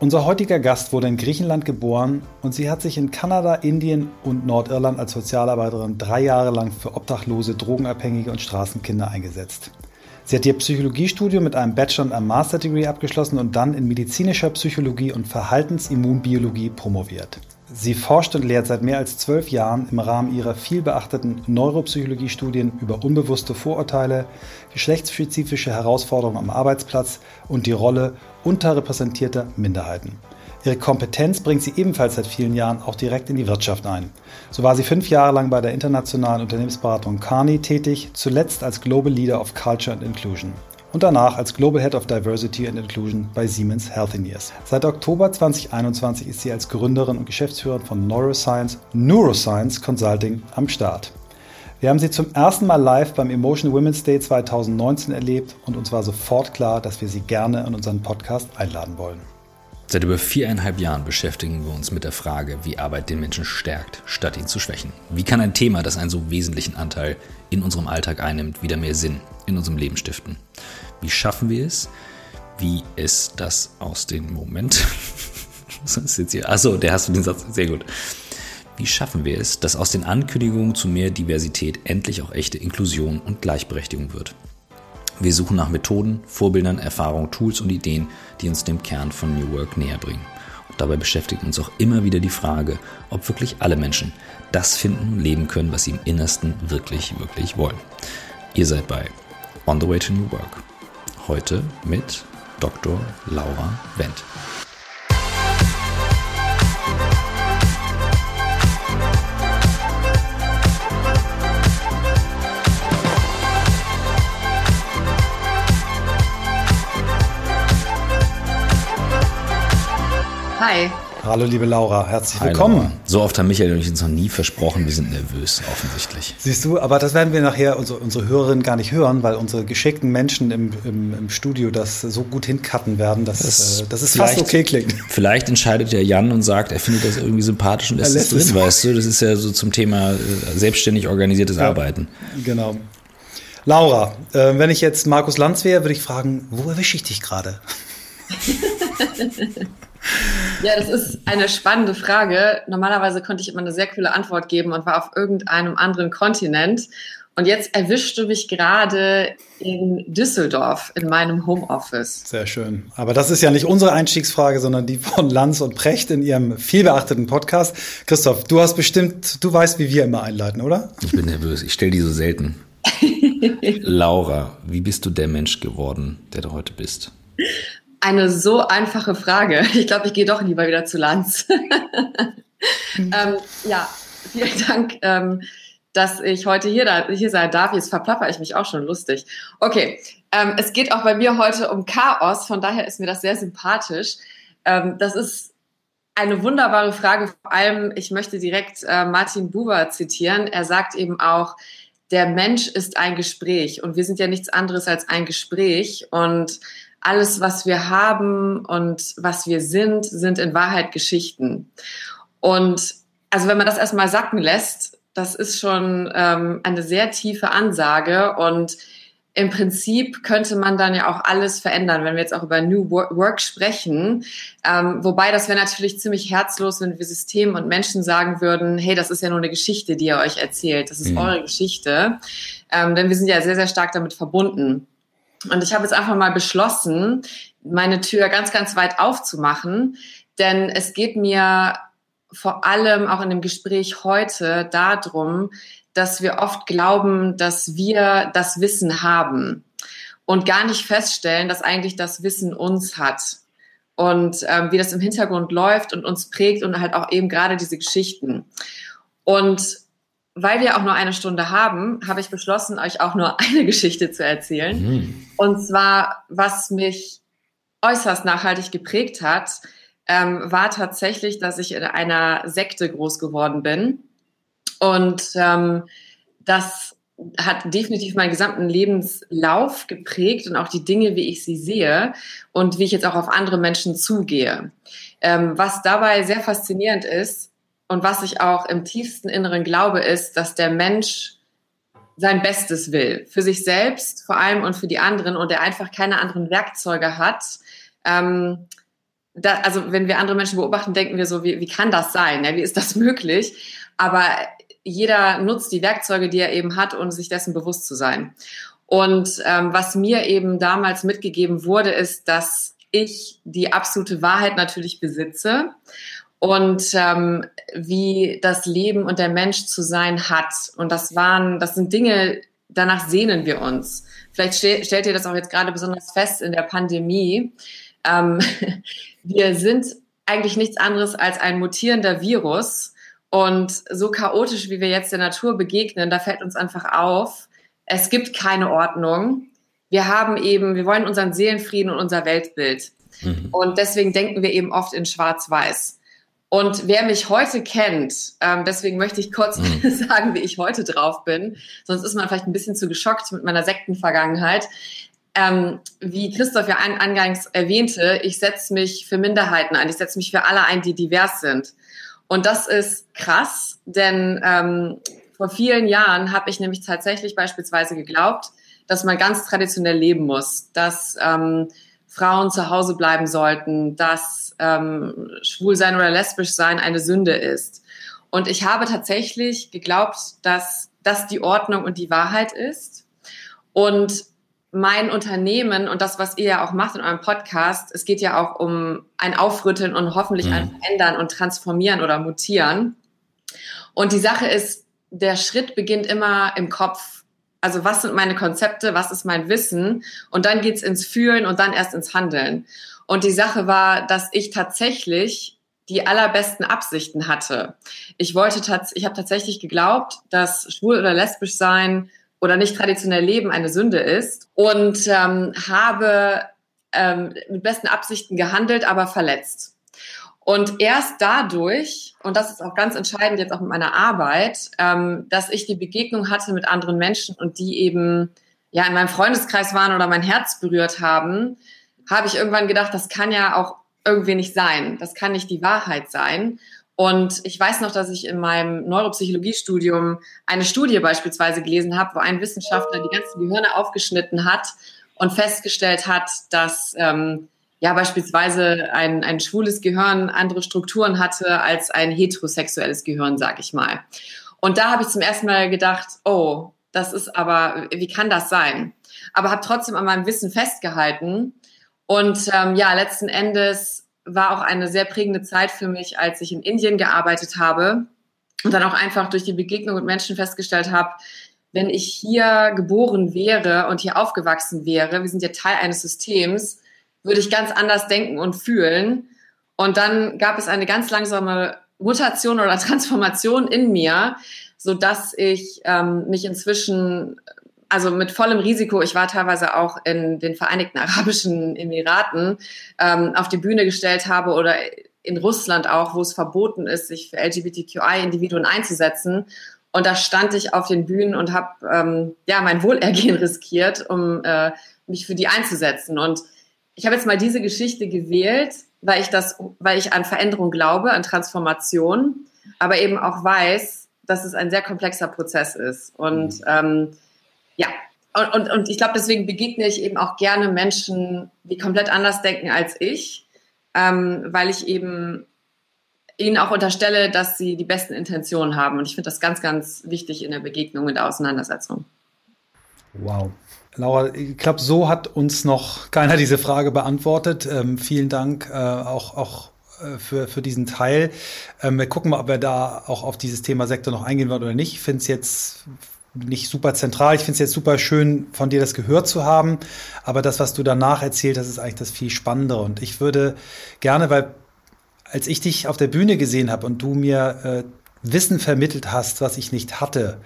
Unser heutiger Gast wurde in Griechenland geboren und sie hat sich in Kanada, Indien und Nordirland als Sozialarbeiterin drei Jahre lang für Obdachlose, Drogenabhängige und Straßenkinder eingesetzt. Sie hat ihr Psychologiestudium mit einem Bachelor- und einem Master-Degree abgeschlossen und dann in medizinischer Psychologie und Verhaltensimmunbiologie promoviert. Sie forscht und lehrt seit mehr als zwölf Jahren im Rahmen ihrer vielbeachteten Neuropsychologiestudien über unbewusste Vorurteile, geschlechtsspezifische Herausforderungen am Arbeitsplatz und die Rolle unterrepräsentierter Minderheiten. Ihre Kompetenz bringt sie ebenfalls seit vielen Jahren auch direkt in die Wirtschaft ein. So war sie fünf Jahre lang bei der internationalen Unternehmensberatung Carney tätig, zuletzt als Global Leader of Culture and Inclusion und danach als Global Head of Diversity and Inclusion bei Siemens Healthineers. Seit Oktober 2021 ist sie als Gründerin und Geschäftsführerin von Neuroscience, Neuroscience Consulting am Start. Wir haben sie zum ersten Mal live beim Emotion Women's Day 2019 erlebt und uns war sofort klar, dass wir sie gerne in unseren Podcast einladen wollen. Seit über viereinhalb Jahren beschäftigen wir uns mit der Frage, wie Arbeit den Menschen stärkt, statt ihn zu schwächen. Wie kann ein Thema, das einen so wesentlichen Anteil in unserem Alltag einnimmt, wieder mehr Sinn in unserem Leben stiften? Wie schaffen wir es? Wie ist das aus dem Moment? Was ist jetzt hier? Achso, der hast du den Satz. Sehr gut. Wie schaffen wir es, dass aus den Ankündigungen zu mehr Diversität endlich auch echte Inklusion und Gleichberechtigung wird? Wir suchen nach Methoden, Vorbildern, Erfahrungen, Tools und Ideen, die uns dem Kern von New Work näher bringen. Und dabei beschäftigt uns auch immer wieder die Frage, ob wirklich alle Menschen das finden und leben können, was sie im Innersten wirklich, wirklich wollen. Ihr seid bei On the Way to New Work. Heute mit Dr. Laura Wendt. Hi. Hallo liebe Laura, herzlich willkommen. Hi, Laura. So oft haben Michael und ich uns noch nie versprochen, wir sind nervös, offensichtlich. Siehst du, aber das werden wir nachher unsere, unsere Hörerinnen gar nicht hören, weil unsere geschickten Menschen im, im, im Studio das so gut hincutten werden, dass das, äh, dass es fast okay klingt. Vielleicht entscheidet ja Jan und sagt, er findet das irgendwie sympathisch und lässt, lässt es drin, weißt du? Das ist ja so zum Thema äh, selbstständig organisiertes ja, Arbeiten. Genau. Laura, äh, wenn ich jetzt Markus Lanz wäre, würde ich fragen, wo erwische ich dich gerade? Ja, das ist eine spannende Frage. Normalerweise konnte ich immer eine sehr coole Antwort geben und war auf irgendeinem anderen Kontinent. Und jetzt erwischst du mich gerade in Düsseldorf in meinem Homeoffice. Sehr schön. Aber das ist ja nicht unsere Einstiegsfrage, sondern die von Lanz und Precht in ihrem vielbeachteten Podcast. Christoph, du hast bestimmt, du weißt, wie wir immer einleiten, oder? Ich bin nervös. Ich stelle die so selten. Laura, wie bist du der Mensch geworden, der du heute bist? Eine so einfache Frage. Ich glaube, ich gehe doch lieber wieder zu Lanz. mhm. ähm, ja, vielen Dank, ähm, dass ich heute hier, da, hier sein darf. Jetzt verplapper ich mich auch schon lustig. Okay, ähm, es geht auch bei mir heute um Chaos, von daher ist mir das sehr sympathisch. Ähm, das ist eine wunderbare Frage. Vor allem, ich möchte direkt äh, Martin Buber zitieren. Er sagt eben auch, der Mensch ist ein Gespräch und wir sind ja nichts anderes als ein Gespräch und alles, was wir haben und was wir sind, sind in Wahrheit Geschichten. Und also wenn man das erstmal sacken lässt, das ist schon ähm, eine sehr tiefe Ansage und im Prinzip könnte man dann ja auch alles verändern, wenn wir jetzt auch über New Work sprechen. Ähm, wobei das wäre natürlich ziemlich herzlos, wenn wir System und Menschen sagen würden, hey, das ist ja nur eine Geschichte, die ihr euch erzählt. Das ist mhm. eure Geschichte. Ähm, denn wir sind ja sehr, sehr stark damit verbunden. Und ich habe jetzt einfach mal beschlossen, meine Tür ganz, ganz weit aufzumachen, denn es geht mir vor allem auch in dem Gespräch heute darum, dass wir oft glauben, dass wir das Wissen haben und gar nicht feststellen, dass eigentlich das Wissen uns hat und ähm, wie das im Hintergrund läuft und uns prägt und halt auch eben gerade diese Geschichten. Und weil wir auch nur eine Stunde haben, habe ich beschlossen, euch auch nur eine Geschichte zu erzählen. Mhm. Und zwar, was mich äußerst nachhaltig geprägt hat, ähm, war tatsächlich, dass ich in einer Sekte groß geworden bin. Und ähm, das hat definitiv meinen gesamten Lebenslauf geprägt und auch die Dinge, wie ich sie sehe und wie ich jetzt auch auf andere Menschen zugehe. Ähm, was dabei sehr faszinierend ist, und was ich auch im tiefsten Inneren glaube, ist, dass der Mensch sein Bestes will. Für sich selbst vor allem und für die anderen und er einfach keine anderen Werkzeuge hat, ähm, da, also wenn wir andere Menschen beobachten, denken wir so, wie, wie kann das sein? Ja, wie ist das möglich? Aber jeder nutzt die Werkzeuge, die er eben hat, um sich dessen bewusst zu sein. Und ähm, was mir eben damals mitgegeben wurde, ist, dass ich die absolute Wahrheit natürlich besitze und ähm, wie das Leben und der Mensch zu sein hat. Und das waren, das sind Dinge, danach sehnen wir uns. Vielleicht ste stellt ihr das auch jetzt gerade besonders fest in der Pandemie. Ähm, wir sind eigentlich nichts anderes als ein mutierender Virus. Und so chaotisch, wie wir jetzt der Natur begegnen, da fällt uns einfach auf, es gibt keine Ordnung. Wir haben eben, wir wollen unseren Seelenfrieden und unser Weltbild. Mhm. Und deswegen denken wir eben oft in Schwarz-Weiß. Und wer mich heute kennt, ähm, deswegen möchte ich kurz mhm. sagen, wie ich heute drauf bin, sonst ist man vielleicht ein bisschen zu geschockt mit meiner Sektenvergangenheit. Ähm, wie Christoph ja an, angangs erwähnte, ich setze mich für Minderheiten ein, ich setze mich für alle ein, die divers sind. Und das ist krass, denn ähm, vor vielen Jahren habe ich nämlich tatsächlich beispielsweise geglaubt, dass man ganz traditionell leben muss, dass ähm, Frauen zu Hause bleiben sollten, dass ähm, schwul sein oder lesbisch sein eine Sünde ist. Und ich habe tatsächlich geglaubt, dass das die Ordnung und die Wahrheit ist. Und mein Unternehmen und das, was ihr ja auch macht in eurem Podcast, es geht ja auch um ein Aufrütteln und hoffentlich mhm. ein Verändern und Transformieren oder Mutieren. Und die Sache ist, der Schritt beginnt immer im Kopf also was sind meine Konzepte, was ist mein Wissen und dann geht's ins Fühlen und dann erst ins Handeln. Und die Sache war, dass ich tatsächlich die allerbesten Absichten hatte. Ich wollte tats ich habe tatsächlich geglaubt, dass schwul oder lesbisch sein oder nicht traditionell leben eine Sünde ist und ähm, habe ähm, mit besten Absichten gehandelt, aber verletzt. Und erst dadurch, und das ist auch ganz entscheidend jetzt auch mit meiner Arbeit, ähm, dass ich die Begegnung hatte mit anderen Menschen und die eben ja in meinem Freundeskreis waren oder mein Herz berührt haben, habe ich irgendwann gedacht, das kann ja auch irgendwie nicht sein. Das kann nicht die Wahrheit sein. Und ich weiß noch, dass ich in meinem Neuropsychologiestudium eine Studie beispielsweise gelesen habe, wo ein Wissenschaftler die ganzen Gehirne aufgeschnitten hat und festgestellt hat, dass ähm, ja beispielsweise ein, ein schwules Gehirn andere Strukturen hatte als ein heterosexuelles Gehirn, sag ich mal. Und da habe ich zum ersten Mal gedacht, oh, das ist aber, wie kann das sein? Aber habe trotzdem an meinem Wissen festgehalten. Und ähm, ja, letzten Endes war auch eine sehr prägende Zeit für mich, als ich in Indien gearbeitet habe und dann auch einfach durch die Begegnung mit Menschen festgestellt habe, wenn ich hier geboren wäre und hier aufgewachsen wäre, wir sind ja Teil eines Systems, würde ich ganz anders denken und fühlen. Und dann gab es eine ganz langsame Mutation oder Transformation in mir, so dass ich ähm, mich inzwischen, also mit vollem Risiko, ich war teilweise auch in den Vereinigten Arabischen Emiraten, ähm, auf die Bühne gestellt habe oder in Russland auch, wo es verboten ist, sich für LGBTQI-Individuen einzusetzen. Und da stand ich auf den Bühnen und habe ähm, ja mein Wohlergehen riskiert, um äh, mich für die einzusetzen. Und ich habe jetzt mal diese Geschichte gewählt, weil ich das, weil ich an Veränderung glaube, an Transformation, aber eben auch weiß, dass es ein sehr komplexer Prozess ist. Und mhm. ähm, ja, und, und, und ich glaube, deswegen begegne ich eben auch gerne Menschen, die komplett anders denken als ich, ähm, weil ich eben ihnen auch unterstelle, dass sie die besten Intentionen haben. Und ich finde das ganz, ganz wichtig in der Begegnung, in der Auseinandersetzung. Wow. Laura, ich glaube, so hat uns noch keiner diese Frage beantwortet. Ähm, vielen Dank äh, auch, auch äh, für, für diesen Teil. Ähm, wir gucken mal, ob wir da auch auf dieses Thema Sektor noch eingehen wollen oder nicht. Ich finde es jetzt nicht super zentral. Ich finde es jetzt super schön, von dir das gehört zu haben. Aber das, was du danach erzählt hast, ist eigentlich das viel Spannendere. Und ich würde gerne, weil als ich dich auf der Bühne gesehen habe und du mir äh, Wissen vermittelt hast, was ich nicht hatte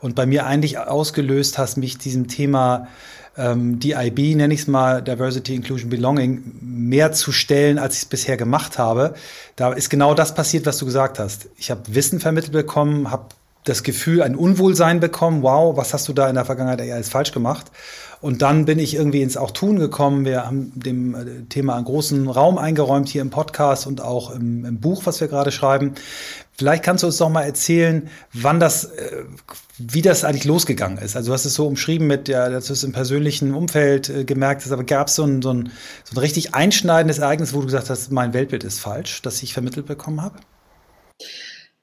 und bei mir eigentlich ausgelöst hast, mich diesem Thema ähm, DIB, nenne ich es mal, Diversity, Inclusion, Belonging, mehr zu stellen, als ich es bisher gemacht habe. Da ist genau das passiert, was du gesagt hast. Ich habe Wissen vermittelt bekommen, habe das Gefühl, ein Unwohlsein bekommen. Wow, was hast du da in der Vergangenheit alles falsch gemacht? Und dann bin ich irgendwie ins Auch Tun gekommen. Wir haben dem äh, Thema einen großen Raum eingeräumt hier im Podcast und auch im, im Buch, was wir gerade schreiben. Vielleicht kannst du uns doch mal erzählen, wann das, äh, wie das eigentlich losgegangen ist. Also du hast es so umschrieben mit, ja, dass du es im persönlichen Umfeld äh, gemerkt hast, aber gab es so ein, so, ein, so ein richtig einschneidendes Ereignis, wo du gesagt hast, mein Weltbild ist falsch, das ich vermittelt bekommen habe?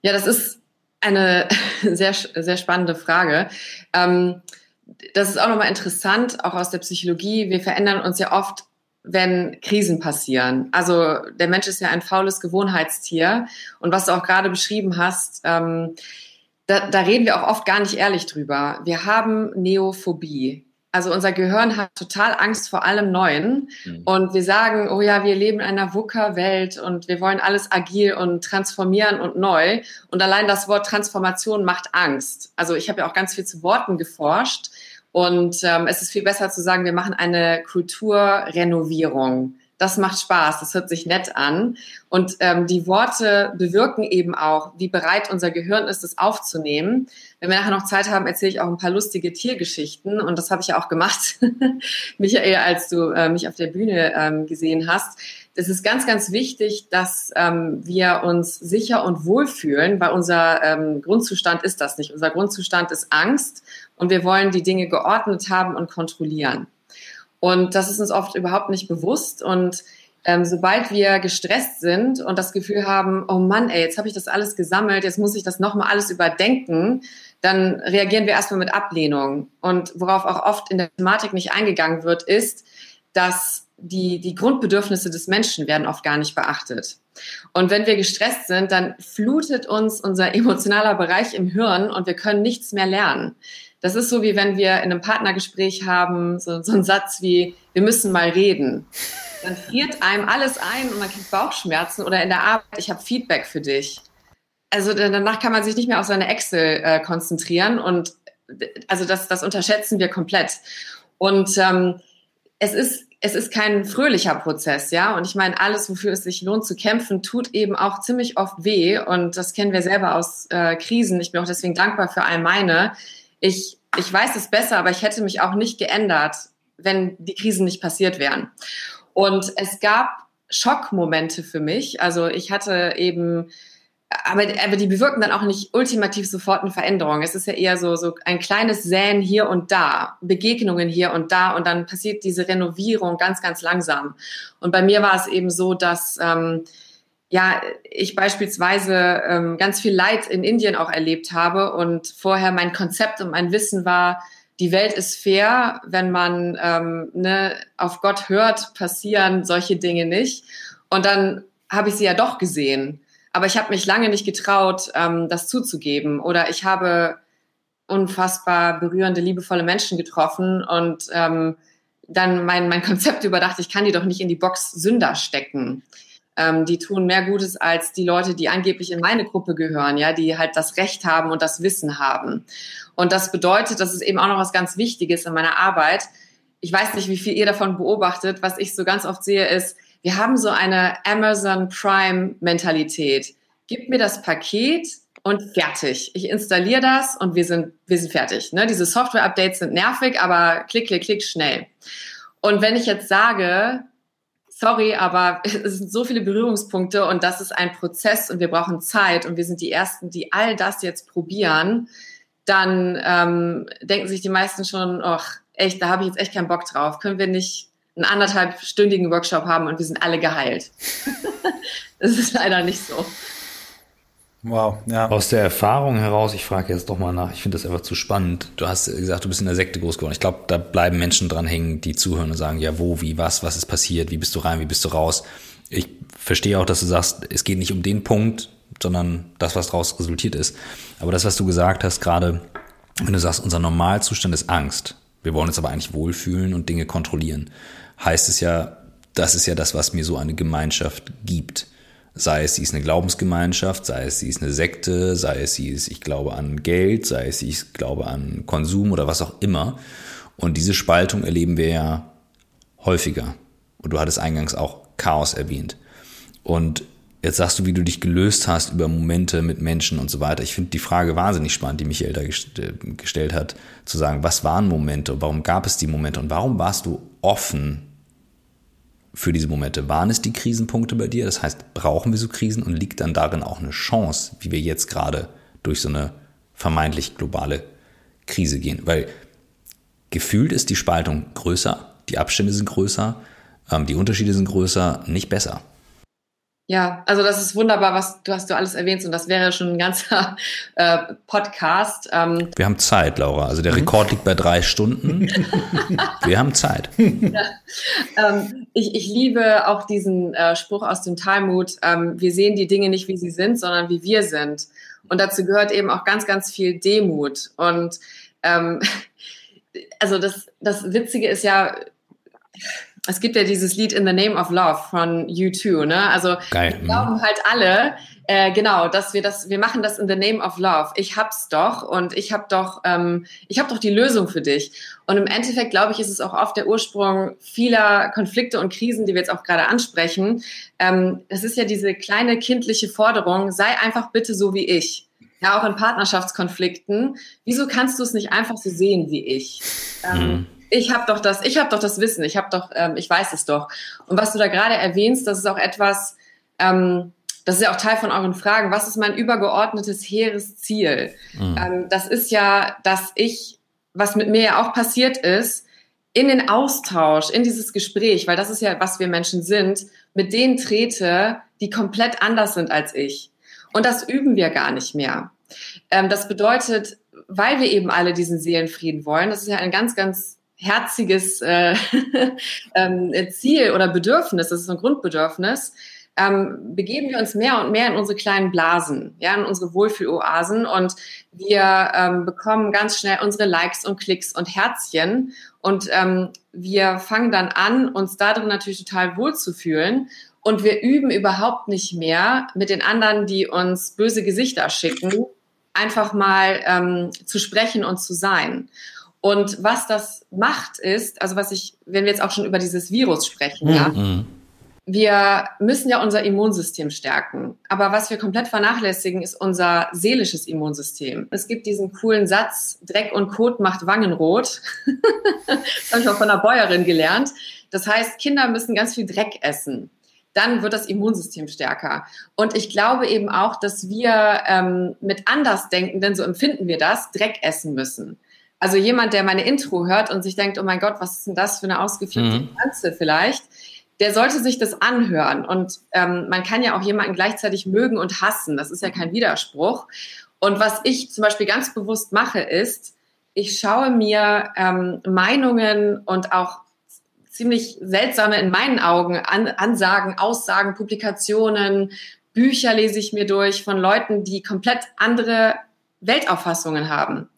Ja, das ist eine sehr, sehr spannende Frage. Ähm, das ist auch nochmal interessant, auch aus der Psychologie. Wir verändern uns ja oft, wenn Krisen passieren. Also der Mensch ist ja ein faules Gewohnheitstier. Und was du auch gerade beschrieben hast, ähm, da, da reden wir auch oft gar nicht ehrlich drüber. Wir haben Neophobie. Also unser Gehirn hat total Angst vor allem Neuen. Mhm. Und wir sagen, oh ja, wir leben in einer VUCA-Welt und wir wollen alles agil und transformieren und neu. Und allein das Wort Transformation macht Angst. Also ich habe ja auch ganz viel zu Worten geforscht. Und ähm, es ist viel besser zu sagen, wir machen eine Kulturrenovierung. Das macht Spaß, das hört sich nett an. Und ähm, die Worte bewirken eben auch, wie bereit unser Gehirn ist, es aufzunehmen. Wenn wir nachher noch Zeit haben, erzähle ich auch ein paar lustige Tiergeschichten. Und das habe ich ja auch gemacht, Michael, als du äh, mich auf der Bühne ähm, gesehen hast. Es ist ganz, ganz wichtig, dass ähm, wir uns sicher und wohl fühlen, weil unser ähm, Grundzustand ist das nicht. Unser Grundzustand ist Angst und wir wollen die Dinge geordnet haben und kontrollieren. Und das ist uns oft überhaupt nicht bewusst. Und ähm, sobald wir gestresst sind und das Gefühl haben, oh Mann, ey, jetzt habe ich das alles gesammelt, jetzt muss ich das nochmal alles überdenken, dann reagieren wir erstmal mit Ablehnung. Und worauf auch oft in der Thematik nicht eingegangen wird, ist, dass die, die Grundbedürfnisse des Menschen werden oft gar nicht beachtet. Und wenn wir gestresst sind, dann flutet uns unser emotionaler Bereich im Hirn und wir können nichts mehr lernen. Das ist so, wie wenn wir in einem Partnergespräch haben, so, so ein Satz wie, wir müssen mal reden. Dann friert einem alles ein und man kriegt Bauchschmerzen oder in der Arbeit, ich habe Feedback für dich. Also danach kann man sich nicht mehr auf seine Excel äh, konzentrieren und also das, das unterschätzen wir komplett. Und ähm, es ist es ist kein fröhlicher Prozess, ja. Und ich meine, alles, wofür es sich lohnt zu kämpfen, tut eben auch ziemlich oft weh. Und das kennen wir selber aus äh, Krisen. Ich bin auch deswegen dankbar für all meine ich, ich weiß es besser, aber ich hätte mich auch nicht geändert, wenn die Krisen nicht passiert wären. Und es gab Schockmomente für mich. Also ich hatte eben, aber, aber die bewirken dann auch nicht ultimativ sofort eine Veränderung. Es ist ja eher so, so ein kleines Säen hier und da, Begegnungen hier und da und dann passiert diese Renovierung ganz, ganz langsam. Und bei mir war es eben so, dass ähm, ja, ich beispielsweise ähm, ganz viel Leid in Indien auch erlebt habe und vorher mein Konzept und mein Wissen war, die Welt ist fair, wenn man ähm, ne, auf Gott hört, passieren solche Dinge nicht. Und dann habe ich sie ja doch gesehen. Aber ich habe mich lange nicht getraut, ähm, das zuzugeben. Oder ich habe unfassbar berührende, liebevolle Menschen getroffen und ähm, dann mein, mein Konzept überdacht, ich kann die doch nicht in die Box Sünder stecken ähm, die tun mehr Gutes als die Leute, die angeblich in meine Gruppe gehören, ja, die halt das Recht haben und das Wissen haben. Und das bedeutet, das ist eben auch noch was ganz Wichtiges in meiner Arbeit. Ich weiß nicht, wie viel ihr davon beobachtet. Was ich so ganz oft sehe, ist, wir haben so eine Amazon Prime Mentalität. Gib mir das Paket und fertig. Ich installiere das und wir sind, wir sind fertig. Ne? Diese Software-Updates sind nervig, aber klick, klick, klick, schnell. Und wenn ich jetzt sage, sorry, aber es sind so viele Berührungspunkte und das ist ein Prozess und wir brauchen Zeit und wir sind die Ersten, die all das jetzt probieren, dann ähm, denken sich die meisten schon, ach, echt, da habe ich jetzt echt keinen Bock drauf. Können wir nicht einen anderthalbstündigen Workshop haben und wir sind alle geheilt? das ist leider nicht so. Wow, ja. Aus der Erfahrung heraus, ich frage jetzt doch mal nach, ich finde das einfach zu spannend. Du hast gesagt, du bist in der Sekte groß geworden. Ich glaube, da bleiben Menschen dran hängen, die zuhören und sagen, ja, wo, wie, was, was ist passiert, wie bist du rein, wie bist du raus. Ich verstehe auch, dass du sagst, es geht nicht um den Punkt, sondern das, was daraus resultiert ist. Aber das, was du gesagt hast, gerade, wenn du sagst, unser Normalzustand ist Angst. Wir wollen uns aber eigentlich wohlfühlen und Dinge kontrollieren. Heißt es ja, das ist ja das, was mir so eine Gemeinschaft gibt Sei es, sie ist eine Glaubensgemeinschaft, sei es, sie ist eine Sekte, sei es, sie ist, ich glaube an Geld, sei es, ich glaube an Konsum oder was auch immer. Und diese Spaltung erleben wir ja häufiger. Und du hattest eingangs auch Chaos erwähnt. Und Jetzt sagst du, wie du dich gelöst hast über Momente mit Menschen und so weiter. Ich finde die Frage wahnsinnig spannend, die Michael da gestellt hat, zu sagen, was waren Momente, warum gab es die Momente und warum warst du offen für diese Momente? Waren es die Krisenpunkte bei dir? Das heißt, brauchen wir so Krisen und liegt dann darin auch eine Chance, wie wir jetzt gerade durch so eine vermeintlich globale Krise gehen? Weil gefühlt ist die Spaltung größer, die Abstände sind größer, ähm, die Unterschiede sind größer, nicht besser. Ja, also das ist wunderbar, was du hast du alles erwähnt und das wäre schon ein ganzer äh, Podcast. Ähm, Wir haben Zeit, Laura. Also der Rekord liegt bei drei Stunden. Wir haben Zeit. Ja. Ähm, ich, ich liebe auch diesen äh, Spruch aus dem Talmud. Ähm, wir sehen die Dinge nicht, wie sie sind, sondern wie wir sind. Und dazu gehört eben auch ganz, ganz viel Demut. Und ähm, also das, das Witzige ist ja, es gibt ja dieses Lied In the Name of Love von U2, ne? Also Geil. wir glauben mhm. halt alle, äh, genau, dass wir das, wir machen das in the name of love. Ich hab's doch und ich hab doch, ähm, ich hab doch die Lösung für dich. Und im Endeffekt glaube ich, ist es auch oft der Ursprung vieler Konflikte und Krisen, die wir jetzt auch gerade ansprechen. Ähm, das ist ja diese kleine kindliche Forderung: Sei einfach bitte so wie ich. Ja, auch in Partnerschaftskonflikten. Wieso kannst du es nicht einfach so sehen wie ich? Ähm, mhm ich habe doch das, ich habe doch das Wissen, ich habe doch, ähm, ich weiß es doch. Und was du da gerade erwähnst, das ist auch etwas, ähm, das ist ja auch Teil von euren Fragen. Was ist mein übergeordnetes hehres Ziel? Mhm. Ähm, das ist ja, dass ich, was mit mir ja auch passiert ist, in den Austausch, in dieses Gespräch, weil das ist ja, was wir Menschen sind, mit denen trete, die komplett anders sind als ich. Und das üben wir gar nicht mehr. Ähm, das bedeutet, weil wir eben alle diesen Seelenfrieden wollen, das ist ja ein ganz, ganz herziges äh, ähm, Ziel oder Bedürfnis, das ist ein Grundbedürfnis, ähm, begeben wir uns mehr und mehr in unsere kleinen Blasen, ja, in unsere Wohlfühloasen und wir ähm, bekommen ganz schnell unsere Likes und Klicks und Herzchen und ähm, wir fangen dann an, uns darin natürlich total wohlzufühlen und wir üben überhaupt nicht mehr mit den anderen, die uns böse Gesichter schicken, einfach mal ähm, zu sprechen und zu sein. Und was das macht ist, also was ich, wenn wir jetzt auch schon über dieses Virus sprechen, mhm. ja, wir müssen ja unser Immunsystem stärken. Aber was wir komplett vernachlässigen, ist unser seelisches Immunsystem. Es gibt diesen coolen Satz, Dreck und Kot macht Wangenrot. das habe ich auch von einer Bäuerin gelernt. Das heißt, Kinder müssen ganz viel Dreck essen. Dann wird das Immunsystem stärker. Und ich glaube eben auch, dass wir ähm, mit Andersdenkenden, so empfinden wir das, Dreck essen müssen. Also jemand, der meine Intro hört und sich denkt, oh mein Gott, was ist denn das für eine ausgeflippte mhm. Pflanze vielleicht, der sollte sich das anhören. Und ähm, man kann ja auch jemanden gleichzeitig mögen und hassen. Das ist ja kein Widerspruch. Und was ich zum Beispiel ganz bewusst mache, ist, ich schaue mir ähm, Meinungen und auch ziemlich seltsame in meinen Augen An Ansagen, Aussagen, Publikationen, Bücher lese ich mir durch von Leuten, die komplett andere Weltauffassungen haben.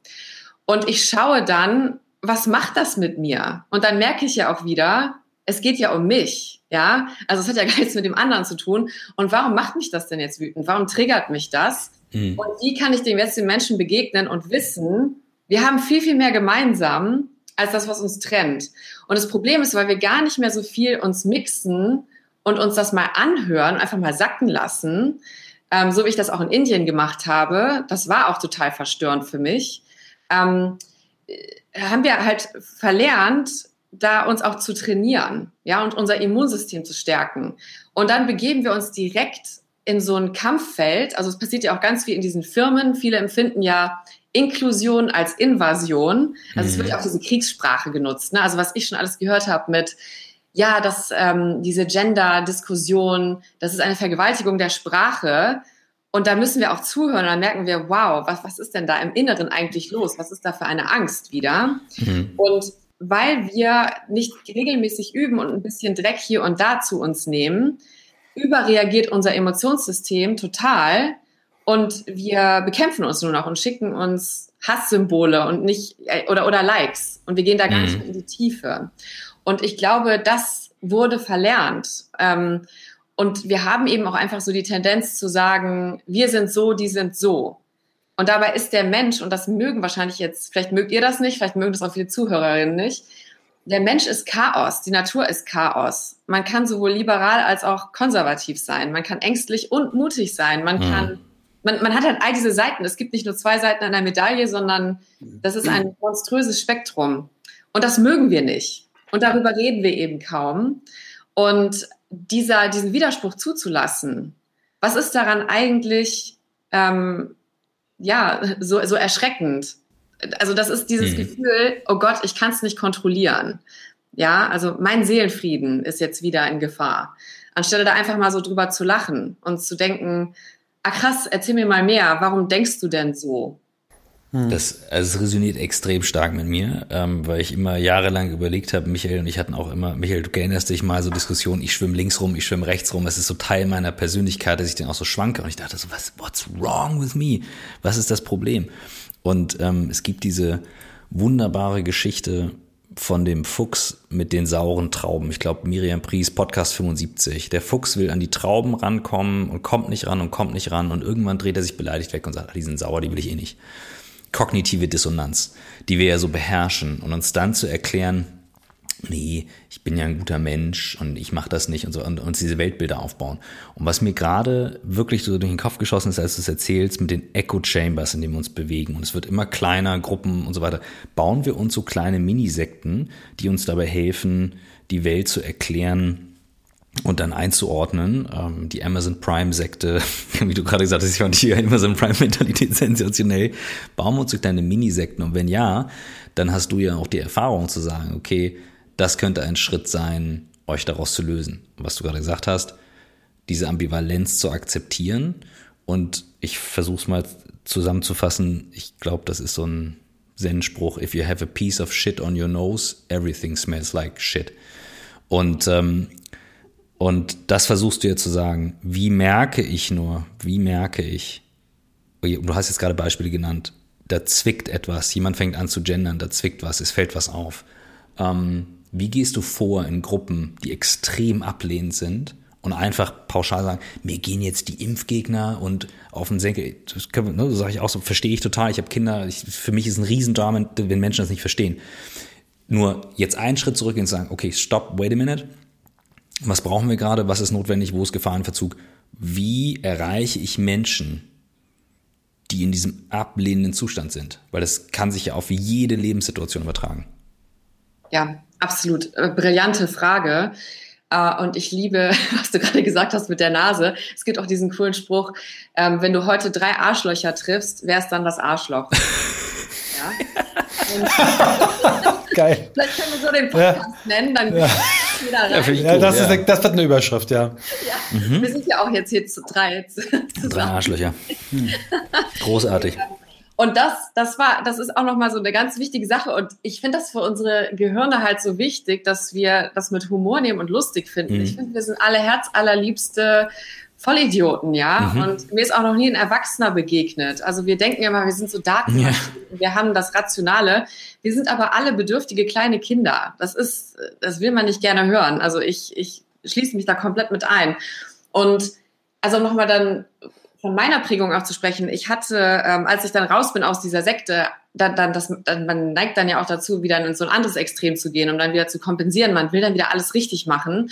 Und ich schaue dann, was macht das mit mir? Und dann merke ich ja auch wieder, es geht ja um mich, ja. Also es hat ja gar nichts mit dem anderen zu tun. Und warum macht mich das denn jetzt wütend? Warum triggert mich das? Mhm. Und wie kann ich dem jetzt den Menschen begegnen und wissen, wir haben viel, viel mehr gemeinsam als das, was uns trennt. Und das Problem ist, weil wir gar nicht mehr so viel uns mixen und uns das mal anhören, einfach mal sacken lassen, ähm, so wie ich das auch in Indien gemacht habe, das war auch total verstörend für mich ähm, haben wir halt verlernt, da uns auch zu trainieren, ja, und unser Immunsystem zu stärken. Und dann begeben wir uns direkt in so ein Kampffeld. Also es passiert ja auch ganz viel in diesen Firmen. Viele empfinden ja Inklusion als Invasion. Also mhm. es wird ja auch diese Kriegssprache genutzt. Ne? Also was ich schon alles gehört habe mit, ja, dass ähm, diese Gender-Diskussion, das ist eine Vergewaltigung der Sprache. Und da müssen wir auch zuhören dann merken wir, wow, was, was ist denn da im Inneren eigentlich los? Was ist da für eine Angst wieder? Mhm. Und weil wir nicht regelmäßig üben und ein bisschen Dreck hier und da zu uns nehmen, überreagiert unser Emotionssystem total und wir bekämpfen uns nur noch und schicken uns Hasssymbole und nicht äh, oder oder Likes und wir gehen da gar mhm. nicht mehr in die Tiefe. Und ich glaube, das wurde verlernt. Ähm, und wir haben eben auch einfach so die Tendenz zu sagen, wir sind so, die sind so. Und dabei ist der Mensch, und das mögen wahrscheinlich jetzt, vielleicht mögt ihr das nicht, vielleicht mögen das auch viele Zuhörerinnen nicht, der Mensch ist Chaos, die Natur ist Chaos. Man kann sowohl liberal als auch konservativ sein. Man kann ängstlich und mutig sein. Man mhm. kann, man, man hat halt all diese Seiten. Es gibt nicht nur zwei Seiten einer Medaille, sondern das ist ein monströses Spektrum. Und das mögen wir nicht. Und darüber reden wir eben kaum. Und dieser, diesen Widerspruch zuzulassen, was ist daran eigentlich ähm, ja so, so erschreckend? Also das ist dieses mhm. Gefühl, oh Gott, ich kann es nicht kontrollieren. Ja, also mein Seelenfrieden ist jetzt wieder in Gefahr. Anstelle da einfach mal so drüber zu lachen und zu denken, ah krass, erzähl mir mal mehr, warum denkst du denn so? Hm. Das, also es resoniert extrem stark mit mir, ähm, weil ich immer jahrelang überlegt habe, Michael und ich hatten auch immer, Michael, du erinnerst dich mal so Diskussionen, ich schwimme links rum, ich schwimme rechts rum, es ist so Teil meiner Persönlichkeit, dass ich den auch so schwanke und ich dachte so, was, what's wrong with me? Was ist das Problem? Und ähm, es gibt diese wunderbare Geschichte von dem Fuchs mit den sauren Trauben. Ich glaube, Miriam Pries, Podcast 75. Der Fuchs will an die Trauben rankommen und kommt nicht ran und kommt nicht ran und irgendwann dreht er sich beleidigt weg und sagt, ah, die sind sauer, die will ich eh nicht. Kognitive Dissonanz, die wir ja so beherrschen und uns dann zu erklären, nee, ich bin ja ein guter Mensch und ich mache das nicht und so und uns diese Weltbilder aufbauen. Und was mir gerade wirklich so durch den Kopf geschossen ist, als du es erzählst, mit den Echo Chambers, in denen wir uns bewegen und es wird immer kleiner, Gruppen und so weiter, bauen wir uns so kleine Minisekten, die uns dabei helfen, die Welt zu erklären, und dann einzuordnen. Ähm, die Amazon Prime-Sekte, wie du gerade gesagt hast, ich fand die Amazon Prime-Mentalität sensationell. Bauen wir uns so kleine Minisekten und wenn ja, dann hast du ja auch die Erfahrung zu sagen, okay, das könnte ein Schritt sein, euch daraus zu lösen. Was du gerade gesagt hast, diese Ambivalenz zu akzeptieren. Und ich versuche es mal zusammenzufassen. Ich glaube, das ist so ein Zen-Spruch. If you have a piece of shit on your nose, everything smells like shit. Und, ähm, und das versuchst du jetzt zu sagen. Wie merke ich nur, wie merke ich, du hast jetzt gerade Beispiele genannt, da zwickt etwas, jemand fängt an zu gendern, da zwickt was, es fällt was auf. Ähm, wie gehst du vor in Gruppen, die extrem ablehnend sind und einfach pauschal sagen, mir gehen jetzt die Impfgegner und auf den Senkel, das, können ne, das sage ich auch so, verstehe ich total, ich habe Kinder, ich, für mich ist ein Riesendrama, wenn Menschen das nicht verstehen. Nur jetzt einen Schritt zurück und sagen, okay, stop, wait a minute, was brauchen wir gerade, was ist notwendig, wo ist Gefahrenverzug, wie erreiche ich Menschen, die in diesem ablehnenden Zustand sind? Weil das kann sich ja auf jede Lebenssituation übertragen. Ja, absolut. Äh, brillante Frage. Uh, und ich liebe, was du gerade gesagt hast mit der Nase. Es gibt auch diesen coolen Spruch, ähm, wenn du heute drei Arschlöcher triffst, wer ist dann das Arschloch? ja. Geil. Vielleicht können wir so den Podcast ja. nennen, dann ja. wieder rein. Ja, das, ist eine, das wird eine Überschrift, ja. ja. Mhm. Wir sind ja auch jetzt hier zu drei. Drei Arschlöcher. Hm. Großartig. Und das, das war, das ist auch nochmal so eine ganz wichtige Sache. Und ich finde das für unsere Gehirne halt so wichtig, dass wir das mit Humor nehmen und lustig finden. Mhm. Ich finde, wir sind alle herzallerliebste Vollidioten, ja. Mhm. Und mir ist auch noch nie ein Erwachsener begegnet. Also wir denken ja mal, wir sind so dark, ja. wir haben das Rationale. Wir sind aber alle bedürftige kleine Kinder. Das ist, das will man nicht gerne hören. Also ich, ich schließe mich da komplett mit ein. Und also nochmal dann von meiner Prägung auch zu sprechen. Ich hatte, ähm, als ich dann raus bin aus dieser Sekte, dann, dann das, dann, man neigt dann ja auch dazu, wieder in so ein anderes Extrem zu gehen, um dann wieder zu kompensieren. Man will dann wieder alles richtig machen.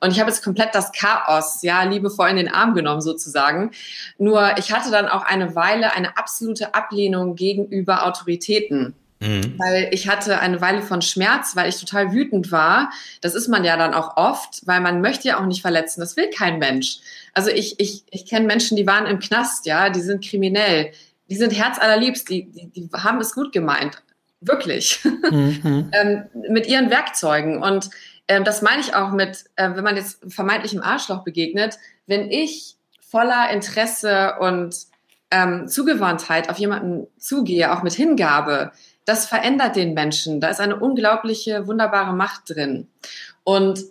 Und ich habe jetzt komplett das Chaos, ja, liebevoll in den Arm genommen sozusagen. Nur ich hatte dann auch eine Weile eine absolute Ablehnung gegenüber Autoritäten. Mhm. Weil ich hatte eine Weile von Schmerz, weil ich total wütend war. Das ist man ja dann auch oft, weil man möchte ja auch nicht verletzen. Das will kein Mensch. Also ich, ich, ich kenne Menschen, die waren im Knast, ja, die sind kriminell. Die sind herzallerliebst, die, die, die haben es gut gemeint. Wirklich. Mhm. ähm, mit ihren Werkzeugen. Und ähm, das meine ich auch mit, äh, wenn man jetzt vermeintlichem Arschloch begegnet, wenn ich voller Interesse und ähm, Zugewandtheit auf jemanden zugehe, auch mit Hingabe, das verändert den Menschen. Da ist eine unglaubliche, wunderbare Macht drin. Und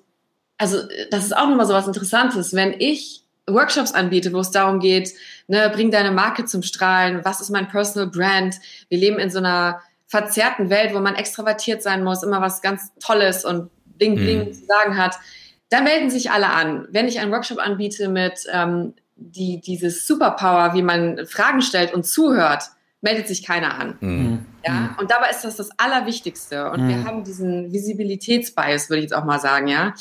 also das ist auch nochmal so was Interessantes. Wenn ich Workshops anbiete, wo es darum geht, ne, bring deine Marke zum Strahlen, was ist mein Personal Brand? Wir leben in so einer verzerrten Welt, wo man extravertiert sein muss, immer was ganz Tolles und Bling Bling mhm. zu sagen hat. Da melden sich alle an. Wenn ich einen Workshop anbiete mit ähm, die, dieses Superpower, wie man Fragen stellt und zuhört, meldet sich keiner an. Mhm. Ja, mhm. und dabei ist das das Allerwichtigste. Und mhm. wir haben diesen Visibilitätsbias, würde ich jetzt auch mal sagen, ja.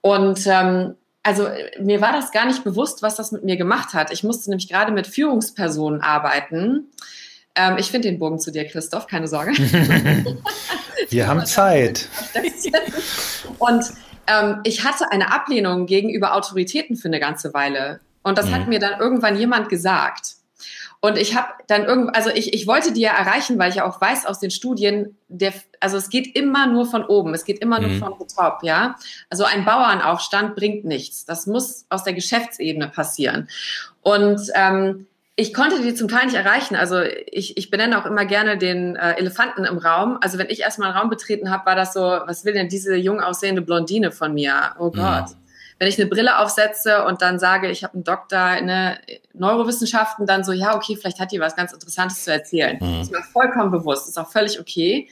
Und ähm, also mir war das gar nicht bewusst, was das mit mir gemacht hat. Ich musste nämlich gerade mit Führungspersonen arbeiten. Ähm, ich finde den Bogen zu dir, Christoph, keine Sorge. Wir haben Zeit. Und ähm, ich hatte eine Ablehnung gegenüber Autoritäten für eine ganze Weile. Und das mhm. hat mir dann irgendwann jemand gesagt. Und ich habe dann irgend, also ich, ich wollte die ja erreichen, weil ich ja auch weiß aus den Studien, der, also es geht immer nur von oben, es geht immer mhm. nur von top, ja. Also ein Bauernaufstand bringt nichts. Das muss aus der Geschäftsebene passieren. Und ähm, ich konnte die zum Teil nicht erreichen. Also ich, ich benenne auch immer gerne den äh, Elefanten im Raum. Also wenn ich erstmal einen Raum betreten habe, war das so, was will denn diese jung aussehende Blondine von mir? Oh Gott. Ja. Wenn ich eine Brille aufsetze und dann sage, ich habe einen Doktor in Neurowissenschaften, dann so, ja, okay, vielleicht hat die was ganz Interessantes zu erzählen. Mhm. Das ist mir vollkommen bewusst, ist auch völlig okay.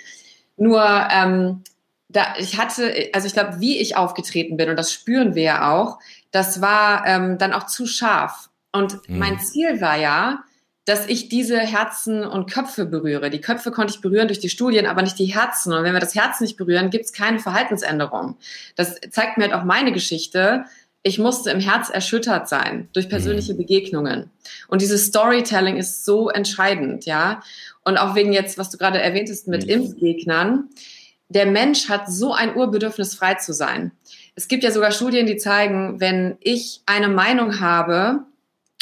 Nur ähm, da, ich hatte, also ich glaube, wie ich aufgetreten bin, und das spüren wir ja auch, das war ähm, dann auch zu scharf. Und mhm. mein Ziel war ja, dass ich diese Herzen und Köpfe berühre. Die Köpfe konnte ich berühren durch die Studien, aber nicht die Herzen. Und wenn wir das Herz nicht berühren, gibt es keine Verhaltensänderung. Das zeigt mir halt auch meine Geschichte. Ich musste im Herz erschüttert sein durch persönliche mhm. Begegnungen. Und dieses Storytelling ist so entscheidend, ja. Und auch wegen jetzt, was du gerade erwähntest mit mhm. Impfgegnern. Der Mensch hat so ein Urbedürfnis, frei zu sein. Es gibt ja sogar Studien, die zeigen, wenn ich eine Meinung habe,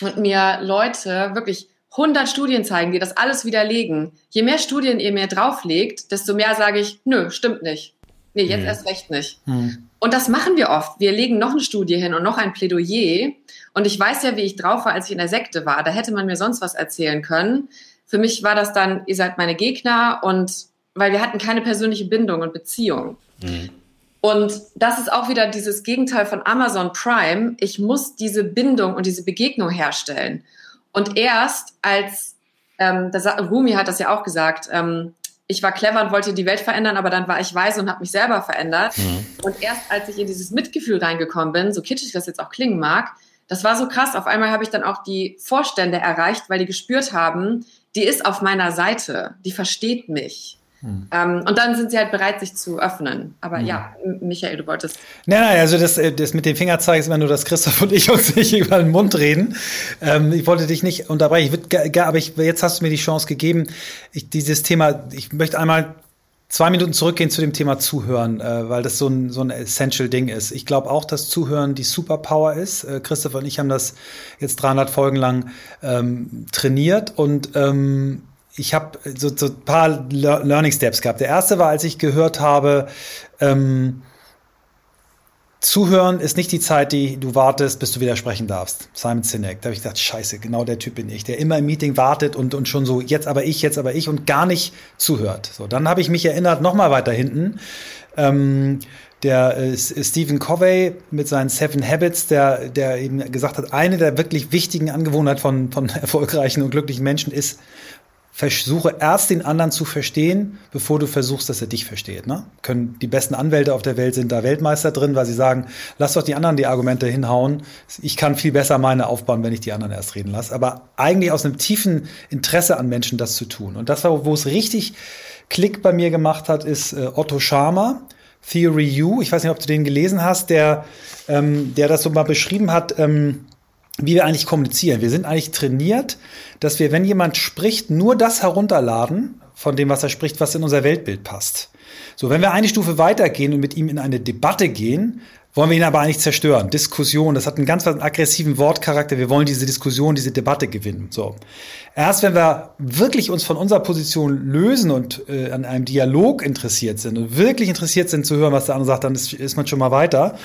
und mir Leute wirklich 100 Studien zeigen, die das alles widerlegen. Je mehr Studien ihr mir drauflegt, desto mehr sage ich, nö, stimmt nicht. Nee, jetzt mhm. erst recht nicht. Mhm. Und das machen wir oft. Wir legen noch eine Studie hin und noch ein Plädoyer. Und ich weiß ja, wie ich drauf war, als ich in der Sekte war. Da hätte man mir sonst was erzählen können. Für mich war das dann, ihr seid meine Gegner und weil wir hatten keine persönliche Bindung und Beziehung. Mhm. Und das ist auch wieder dieses Gegenteil von Amazon Prime. Ich muss diese Bindung und diese Begegnung herstellen. Und erst als, ähm, das, Rumi hat das ja auch gesagt, ähm, ich war clever und wollte die Welt verändern, aber dann war ich weise und habe mich selber verändert. Mhm. Und erst als ich in dieses Mitgefühl reingekommen bin, so kitschig das jetzt auch klingen mag, das war so krass. Auf einmal habe ich dann auch die Vorstände erreicht, weil die gespürt haben, die ist auf meiner Seite, die versteht mich. Hm. Ähm, und dann sind sie halt bereit, sich zu öffnen. Aber hm. ja, Michael, du wolltest. Nein, nein, also das, äh, das mit dem Fingerzeig ist immer nur, dass Christoph und ich uns nicht über den Mund reden. Ähm, ich wollte dich nicht unterbrechen. Ich würd, aber ich, jetzt hast du mir die Chance gegeben, ich, dieses Thema, ich möchte einmal zwei Minuten zurückgehen zu dem Thema Zuhören, äh, weil das so ein, so ein essential Ding ist. Ich glaube auch, dass Zuhören die Superpower ist. Äh, Christoph und ich haben das jetzt 300 Folgen lang ähm, trainiert und ähm, ich habe so, so ein paar Learning Steps gehabt. Der erste war, als ich gehört habe, ähm, Zuhören ist nicht die Zeit, die du wartest, bis du wieder sprechen darfst. Simon Sinek. Da habe ich gedacht, scheiße, genau der Typ bin ich, der immer im Meeting wartet und, und schon so, jetzt aber ich, jetzt aber ich und gar nicht zuhört. So, dann habe ich mich erinnert, noch mal weiter hinten. Ähm, der äh, Stephen Covey mit seinen Seven Habits, der, der eben gesagt hat, eine der wirklich wichtigen Angewohnheiten von, von erfolgreichen und glücklichen Menschen ist, versuche erst den anderen zu verstehen, bevor du versuchst, dass er dich versteht. Ne? Können die besten Anwälte auf der Welt sind da Weltmeister drin, weil sie sagen, lass doch die anderen die Argumente hinhauen. Ich kann viel besser meine aufbauen, wenn ich die anderen erst reden lasse. Aber eigentlich aus einem tiefen Interesse an Menschen das zu tun. Und das war, wo es richtig Klick bei mir gemacht hat, ist äh, Otto Scharmer. Theory U, ich weiß nicht, ob du den gelesen hast, der, ähm, der das so mal beschrieben hat, ähm, wie wir eigentlich kommunizieren. Wir sind eigentlich trainiert, dass wir, wenn jemand spricht, nur das herunterladen von dem, was er spricht, was in unser Weltbild passt. So, wenn wir eine Stufe weitergehen und mit ihm in eine Debatte gehen, wollen wir ihn aber eigentlich zerstören. Diskussion, das hat einen ganz aggressiven Wortcharakter. Wir wollen diese Diskussion, diese Debatte gewinnen. So. Erst wenn wir wirklich uns von unserer Position lösen und äh, an einem Dialog interessiert sind und wirklich interessiert sind zu hören, was der andere sagt, dann ist, ist man schon mal weiter.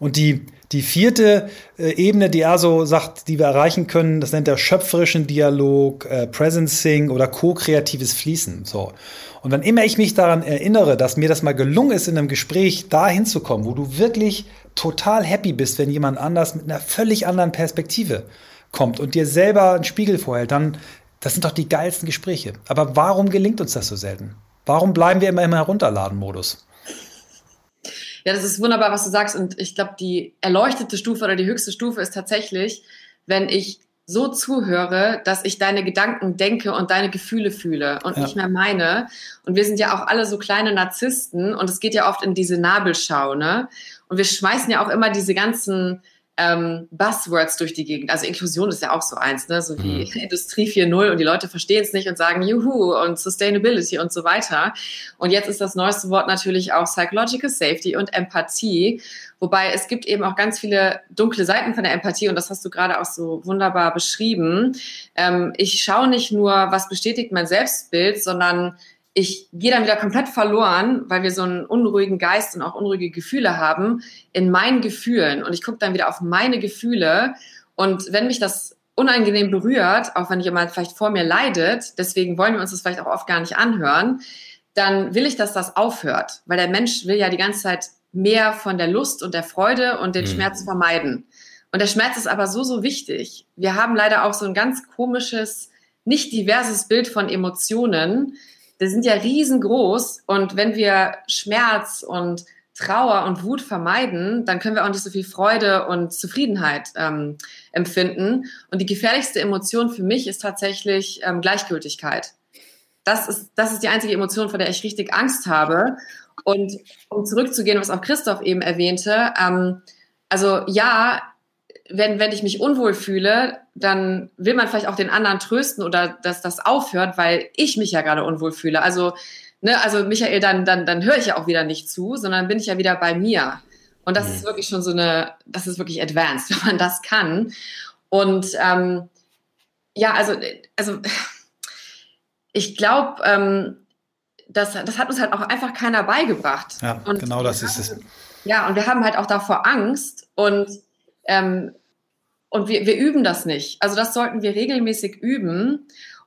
Und die, die vierte äh, Ebene, die er so sagt, die wir erreichen können, das nennt er schöpferischen Dialog, äh, Presencing oder co-kreatives Fließen. So. Und wenn immer ich mich daran erinnere, dass mir das mal gelungen ist, in einem Gespräch da hinzukommen, wo du wirklich total happy bist, wenn jemand anders mit einer völlig anderen Perspektive kommt und dir selber einen Spiegel vorhält, dann, das sind doch die geilsten Gespräche. Aber warum gelingt uns das so selten? Warum bleiben wir immer im Herunterladen-Modus? Ja, das ist wunderbar, was du sagst. Und ich glaube, die erleuchtete Stufe oder die höchste Stufe ist tatsächlich, wenn ich so zuhöre, dass ich deine Gedanken denke und deine Gefühle fühle und ja. nicht mehr meine. Und wir sind ja auch alle so kleine Narzissten und es geht ja oft in diese Nabelschau, ne? Und wir schmeißen ja auch immer diese ganzen ähm, Buzzwords durch die Gegend. Also Inklusion ist ja auch so eins, ne? so wie mhm. Industrie 4.0 und die Leute verstehen es nicht und sagen Juhu und Sustainability und so weiter. Und jetzt ist das neueste Wort natürlich auch Psychological Safety und Empathie. Wobei es gibt eben auch ganz viele dunkle Seiten von der Empathie und das hast du gerade auch so wunderbar beschrieben. Ähm, ich schaue nicht nur, was bestätigt mein Selbstbild, sondern ich gehe dann wieder komplett verloren, weil wir so einen unruhigen Geist und auch unruhige Gefühle haben, in meinen Gefühlen. Und ich gucke dann wieder auf meine Gefühle. Und wenn mich das unangenehm berührt, auch wenn jemand vielleicht vor mir leidet, deswegen wollen wir uns das vielleicht auch oft gar nicht anhören, dann will ich, dass das aufhört. Weil der Mensch will ja die ganze Zeit mehr von der Lust und der Freude und den mhm. Schmerz vermeiden. Und der Schmerz ist aber so, so wichtig. Wir haben leider auch so ein ganz komisches, nicht diverses Bild von Emotionen die sind ja riesengroß und wenn wir Schmerz und Trauer und Wut vermeiden, dann können wir auch nicht so viel Freude und Zufriedenheit ähm, empfinden. Und die gefährlichste Emotion für mich ist tatsächlich ähm, Gleichgültigkeit. Das ist, das ist die einzige Emotion, vor der ich richtig Angst habe. Und um zurückzugehen, was auch Christoph eben erwähnte, ähm, also ja, wenn, wenn ich mich unwohl fühle, dann will man vielleicht auch den anderen trösten oder dass das aufhört, weil ich mich ja gerade unwohl fühle. Also, ne, also Michael, dann, dann, dann höre ich ja auch wieder nicht zu, sondern bin ich ja wieder bei mir. Und das mhm. ist wirklich schon so eine, das ist wirklich advanced, wenn man das kann. Und ähm, ja, also, also ich glaube, ähm, das, das hat uns halt auch einfach keiner beigebracht. Ja, und genau das ist es. Ja, und wir haben halt auch davor Angst und ähm, und wir, wir üben das nicht. Also das sollten wir regelmäßig üben.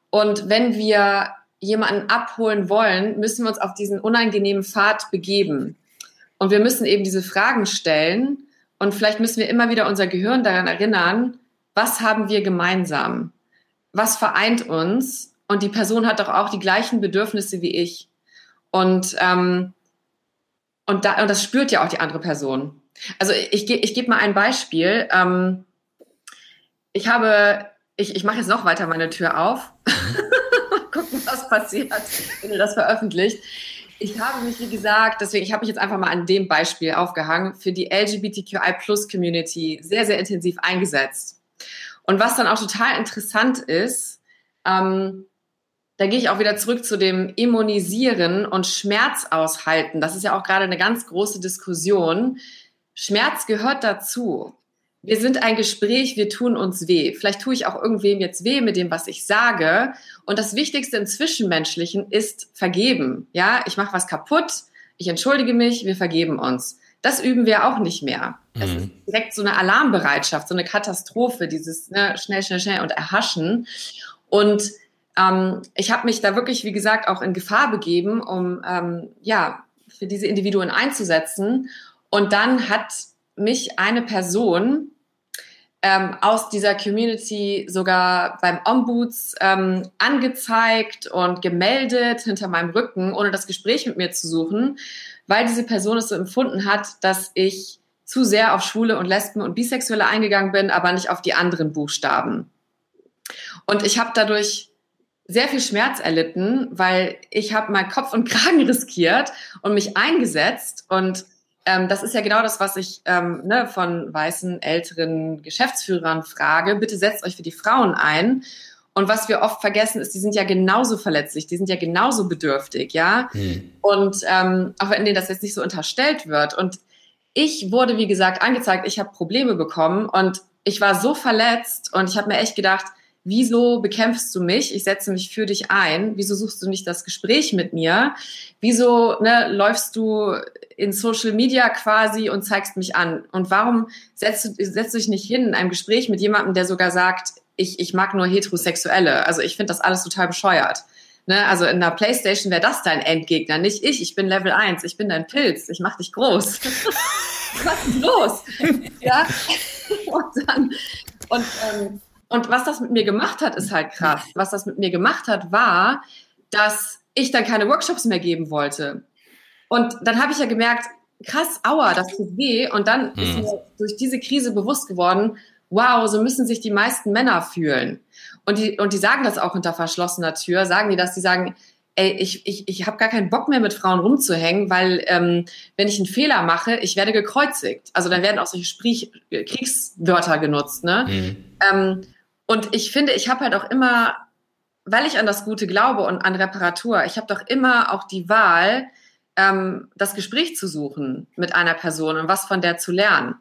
Und wenn wir jemanden abholen wollen, müssen wir uns auf diesen unangenehmen Pfad begeben. Und wir müssen eben diese Fragen stellen. Und vielleicht müssen wir immer wieder unser Gehirn daran erinnern, was haben wir gemeinsam? Was vereint uns? Und die Person hat doch auch die gleichen Bedürfnisse wie ich. Und, ähm, und, da, und das spürt ja auch die andere Person. Also ich, ich, gebe mal ein Beispiel. Ähm, ich habe, ich, ich mache jetzt noch weiter meine Tür auf. Gucken, was passiert, wenn ihr das veröffentlicht. Ich habe mich, wie gesagt, deswegen, ich habe mich jetzt einfach mal an dem Beispiel aufgehangen, für die LGBTQI Plus Community sehr, sehr intensiv eingesetzt. Und was dann auch total interessant ist, ähm, da gehe ich auch wieder zurück zu dem Immunisieren und Schmerz aushalten. Das ist ja auch gerade eine ganz große Diskussion. Schmerz gehört dazu wir sind ein Gespräch, wir tun uns weh. Vielleicht tue ich auch irgendwem jetzt weh mit dem, was ich sage. Und das Wichtigste im Zwischenmenschlichen ist vergeben. Ja, ich mache was kaputt, ich entschuldige mich, wir vergeben uns. Das üben wir auch nicht mehr. Es mhm. ist direkt so eine Alarmbereitschaft, so eine Katastrophe, dieses ne, schnell, schnell, schnell und erhaschen. Und ähm, ich habe mich da wirklich, wie gesagt, auch in Gefahr begeben, um ähm, ja für diese Individuen einzusetzen. Und dann hat mich eine Person ähm, aus dieser Community sogar beim Ombuds ähm, angezeigt und gemeldet hinter meinem Rücken, ohne das Gespräch mit mir zu suchen, weil diese Person es so empfunden hat, dass ich zu sehr auf Schwule und Lesben und Bisexuelle eingegangen bin, aber nicht auf die anderen Buchstaben. Und ich habe dadurch sehr viel Schmerz erlitten, weil ich habe meinen Kopf und Kragen riskiert und mich eingesetzt und ähm, das ist ja genau das, was ich ähm, ne, von weißen älteren Geschäftsführern frage. Bitte setzt euch für die Frauen ein. Und was wir oft vergessen ist, die sind ja genauso verletzlich, die sind ja genauso bedürftig, ja. Hm. Und ähm, auch wenn denen das jetzt nicht so unterstellt wird. Und ich wurde, wie gesagt, angezeigt, ich habe Probleme bekommen und ich war so verletzt und ich habe mir echt gedacht, Wieso bekämpfst du mich? Ich setze mich für dich ein. Wieso suchst du nicht das Gespräch mit mir? Wieso ne, läufst du in Social Media quasi und zeigst mich an? Und warum setzt du, setzt du dich nicht hin in einem Gespräch mit jemandem, der sogar sagt, ich, ich mag nur Heterosexuelle? Also ich finde das alles total bescheuert. Ne? Also in der Playstation wäre das dein Endgegner, nicht ich. Ich bin Level 1, ich bin dein Pilz, ich mach dich groß. Was ist los? ja? Und dann, und ähm, und was das mit mir gemacht hat, ist halt krass. Was das mit mir gemacht hat, war, dass ich dann keine Workshops mehr geben wollte. Und dann habe ich ja gemerkt, krass, aua, das tut weh. Und dann mhm. ist mir durch diese Krise bewusst geworden, wow, so müssen sich die meisten Männer fühlen. Und die, und die sagen das auch unter verschlossener Tür, sagen die das, die sagen, ey, ich, ich, ich habe gar keinen Bock mehr mit Frauen rumzuhängen, weil ähm, wenn ich einen Fehler mache, ich werde gekreuzigt. Also dann werden auch solche Sprich Kriegswörter genutzt. Ne? Mhm. Ähm, und ich finde, ich habe halt auch immer, weil ich an das Gute glaube und an Reparatur, ich habe doch immer auch die Wahl, ähm, das Gespräch zu suchen mit einer Person und was von der zu lernen.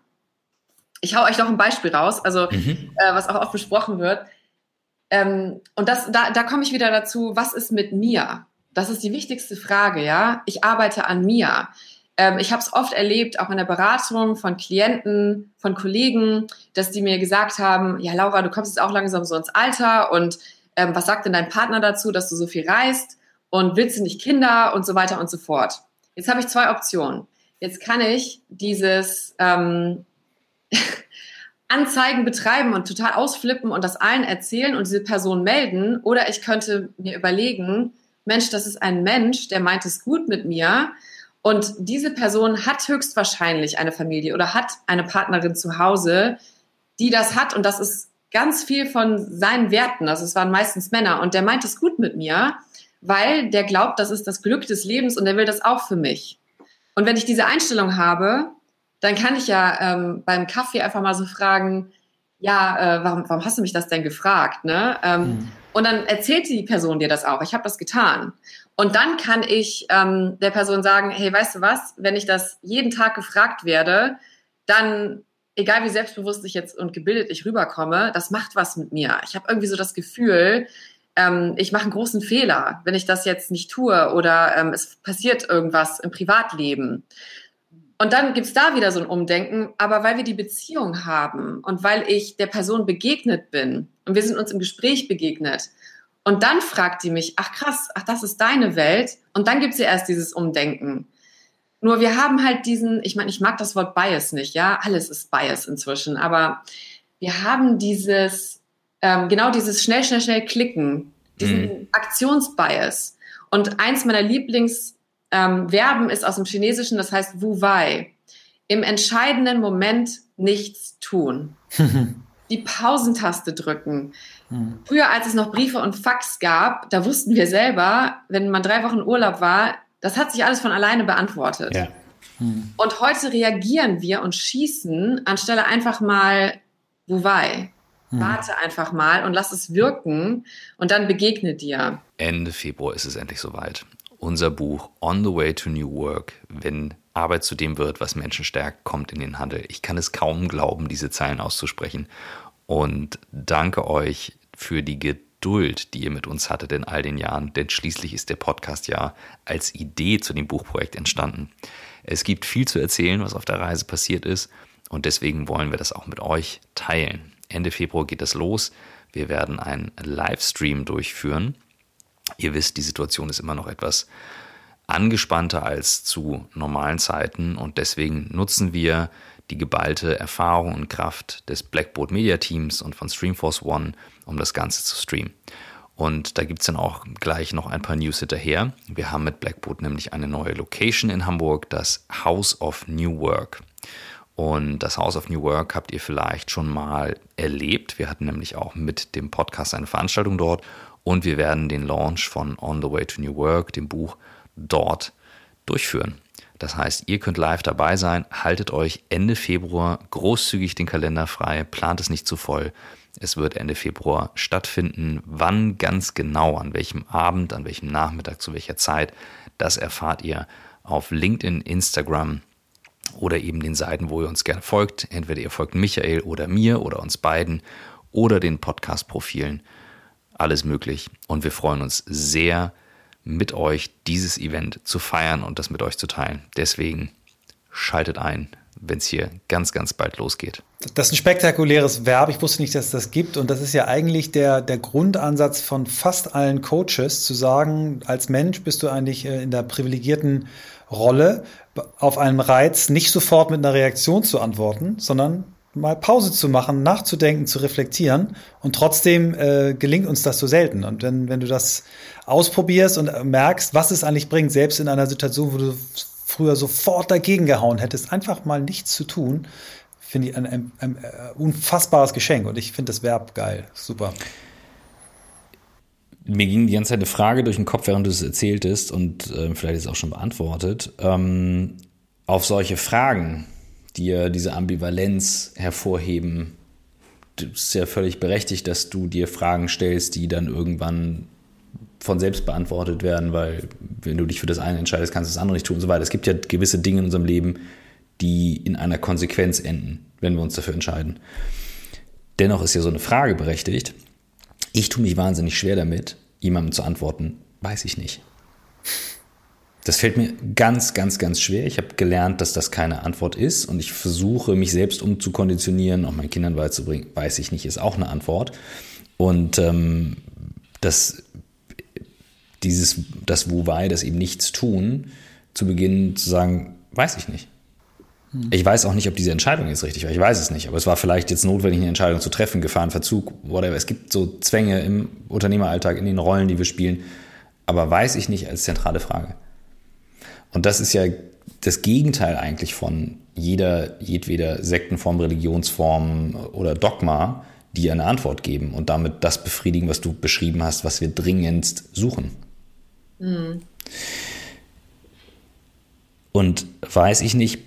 Ich hau euch noch ein Beispiel raus, also mhm. äh, was auch oft besprochen wird. Ähm, und das, da, da komme ich wieder dazu, was ist mit mir? Das ist die wichtigste Frage, ja. Ich arbeite an mir. Ähm, ich habe es oft erlebt, auch in der Beratung von Klienten, von Kollegen, dass die mir gesagt haben, ja Laura, du kommst jetzt auch langsam so ins Alter und ähm, was sagt denn dein Partner dazu, dass du so viel reist und willst du nicht Kinder und so weiter und so fort. Jetzt habe ich zwei Optionen. Jetzt kann ich dieses ähm, Anzeigen betreiben und total ausflippen und das allen erzählen und diese Person melden. Oder ich könnte mir überlegen, Mensch, das ist ein Mensch, der meint es gut mit mir. Und diese Person hat höchstwahrscheinlich eine Familie oder hat eine Partnerin zu Hause, die das hat. Und das ist ganz viel von seinen Werten. Also es waren meistens Männer. Und der meint es gut mit mir, weil der glaubt, das ist das Glück des Lebens und der will das auch für mich. Und wenn ich diese Einstellung habe, dann kann ich ja ähm, beim Kaffee einfach mal so fragen, ja, äh, warum, warum hast du mich das denn gefragt? Ne? Ähm, mhm. Und dann erzählt die Person dir das auch. Ich habe das getan. Und dann kann ich ähm, der Person sagen, hey, weißt du was, wenn ich das jeden Tag gefragt werde, dann, egal wie selbstbewusst ich jetzt und gebildet ich rüberkomme, das macht was mit mir. Ich habe irgendwie so das Gefühl, ähm, ich mache einen großen Fehler, wenn ich das jetzt nicht tue oder ähm, es passiert irgendwas im Privatleben. Und dann gibt's da wieder so ein Umdenken, aber weil wir die Beziehung haben und weil ich der Person begegnet bin und wir sind uns im Gespräch begegnet und dann fragt die mich, ach krass, ach das ist deine Welt und dann gibt's ja erst dieses Umdenken. Nur wir haben halt diesen, ich meine, ich mag das Wort Bias nicht, ja, alles ist Bias inzwischen, aber wir haben dieses, ähm, genau dieses schnell, schnell, schnell klicken, diesen mhm. Aktionsbias. Und eins meiner Lieblings ähm, ist aus dem Chinesischen, das heißt Wu Wei. Im entscheidenden Moment nichts tun. Die Pausentaste drücken. Hm. Früher, als es noch Briefe und Fax gab, da wussten wir selber, wenn man drei Wochen Urlaub war, das hat sich alles von alleine beantwortet. Ja. Hm. Und heute reagieren wir und schießen, anstelle einfach mal Wu Wei. Hm. Warte einfach mal und lass es wirken und dann begegne dir. Ende Februar ist es endlich soweit unser Buch On the Way to New Work, wenn Arbeit zu dem wird, was Menschen stärkt, kommt in den Handel. Ich kann es kaum glauben, diese Zeilen auszusprechen. Und danke euch für die Geduld, die ihr mit uns hattet in all den Jahren, denn schließlich ist der Podcast ja als Idee zu dem Buchprojekt entstanden. Es gibt viel zu erzählen, was auf der Reise passiert ist und deswegen wollen wir das auch mit euch teilen. Ende Februar geht es los. Wir werden einen Livestream durchführen Ihr wisst, die Situation ist immer noch etwas angespannter als zu normalen Zeiten und deswegen nutzen wir die geballte Erfahrung und Kraft des Blackboard Media Teams und von Streamforce One, um das Ganze zu streamen. Und da gibt es dann auch gleich noch ein paar News hinterher. Wir haben mit Blackboard nämlich eine neue Location in Hamburg, das House of New Work. Und das House of New Work habt ihr vielleicht schon mal erlebt. Wir hatten nämlich auch mit dem Podcast eine Veranstaltung dort und wir werden den Launch von On the Way to New Work, dem Buch, dort durchführen. Das heißt, ihr könnt live dabei sein, haltet euch Ende Februar großzügig den Kalender frei, plant es nicht zu voll. Es wird Ende Februar stattfinden. Wann ganz genau, an welchem Abend, an welchem Nachmittag, zu welcher Zeit, das erfahrt ihr auf LinkedIn, Instagram oder eben den Seiten, wo ihr uns gerne folgt. Entweder ihr folgt Michael oder mir oder uns beiden oder den Podcast-Profilen alles möglich. Und wir freuen uns sehr, mit euch dieses Event zu feiern und das mit euch zu teilen. Deswegen schaltet ein, wenn es hier ganz, ganz bald losgeht. Das ist ein spektakuläres Verb. Ich wusste nicht, dass es das gibt. Und das ist ja eigentlich der, der Grundansatz von fast allen Coaches, zu sagen, als Mensch bist du eigentlich äh, in der privilegierten Rolle, auf einen Reiz nicht sofort mit einer Reaktion zu antworten, sondern mal Pause zu machen, nachzudenken, zu reflektieren. Und trotzdem äh, gelingt uns das so selten. Und wenn, wenn du das ausprobierst und merkst, was es eigentlich bringt, selbst in einer Situation, wo du früher sofort dagegen gehauen hättest, einfach mal nichts zu tun, finde ich ein, ein, ein, ein, unfassbares Geschenk und ich finde das Verb geil. Super. Mir ging die ganze Zeit eine Frage durch den Kopf, während du es erzähltest und äh, vielleicht ist es auch schon beantwortet. Ähm, auf solche Fragen, die ja diese Ambivalenz hervorheben, ist ja völlig berechtigt, dass du dir Fragen stellst, die dann irgendwann von selbst beantwortet werden, weil wenn du dich für das eine entscheidest, kannst du das andere nicht tun und so weiter. Es gibt ja gewisse Dinge in unserem Leben, die in einer Konsequenz enden, wenn wir uns dafür entscheiden. Dennoch ist ja so eine Frage berechtigt. Ich tue mich wahnsinnig schwer damit, jemandem zu antworten, weiß ich nicht. Das fällt mir ganz, ganz, ganz schwer. Ich habe gelernt, dass das keine Antwort ist und ich versuche, mich selbst umzukonditionieren, auch meinen Kindern beizubringen, weiß ich nicht, ist auch eine Antwort. Und ähm, das, dieses, das Wu-Wei, das eben nichts tun, zu Beginn zu sagen, weiß ich nicht. Hm. Ich weiß auch nicht, ob diese Entscheidung jetzt richtig war. Ich weiß es nicht. Aber es war vielleicht jetzt notwendig, eine Entscheidung zu treffen, Gefahrenverzug, whatever. Es gibt so Zwänge im Unternehmeralltag, in den Rollen, die wir spielen. Aber weiß ich nicht als zentrale Frage. Und das ist ja das Gegenteil eigentlich von jeder, jedweder Sektenform, Religionsform oder Dogma, die eine Antwort geben und damit das befriedigen, was du beschrieben hast, was wir dringendst suchen. Mhm. Und weiß ich nicht,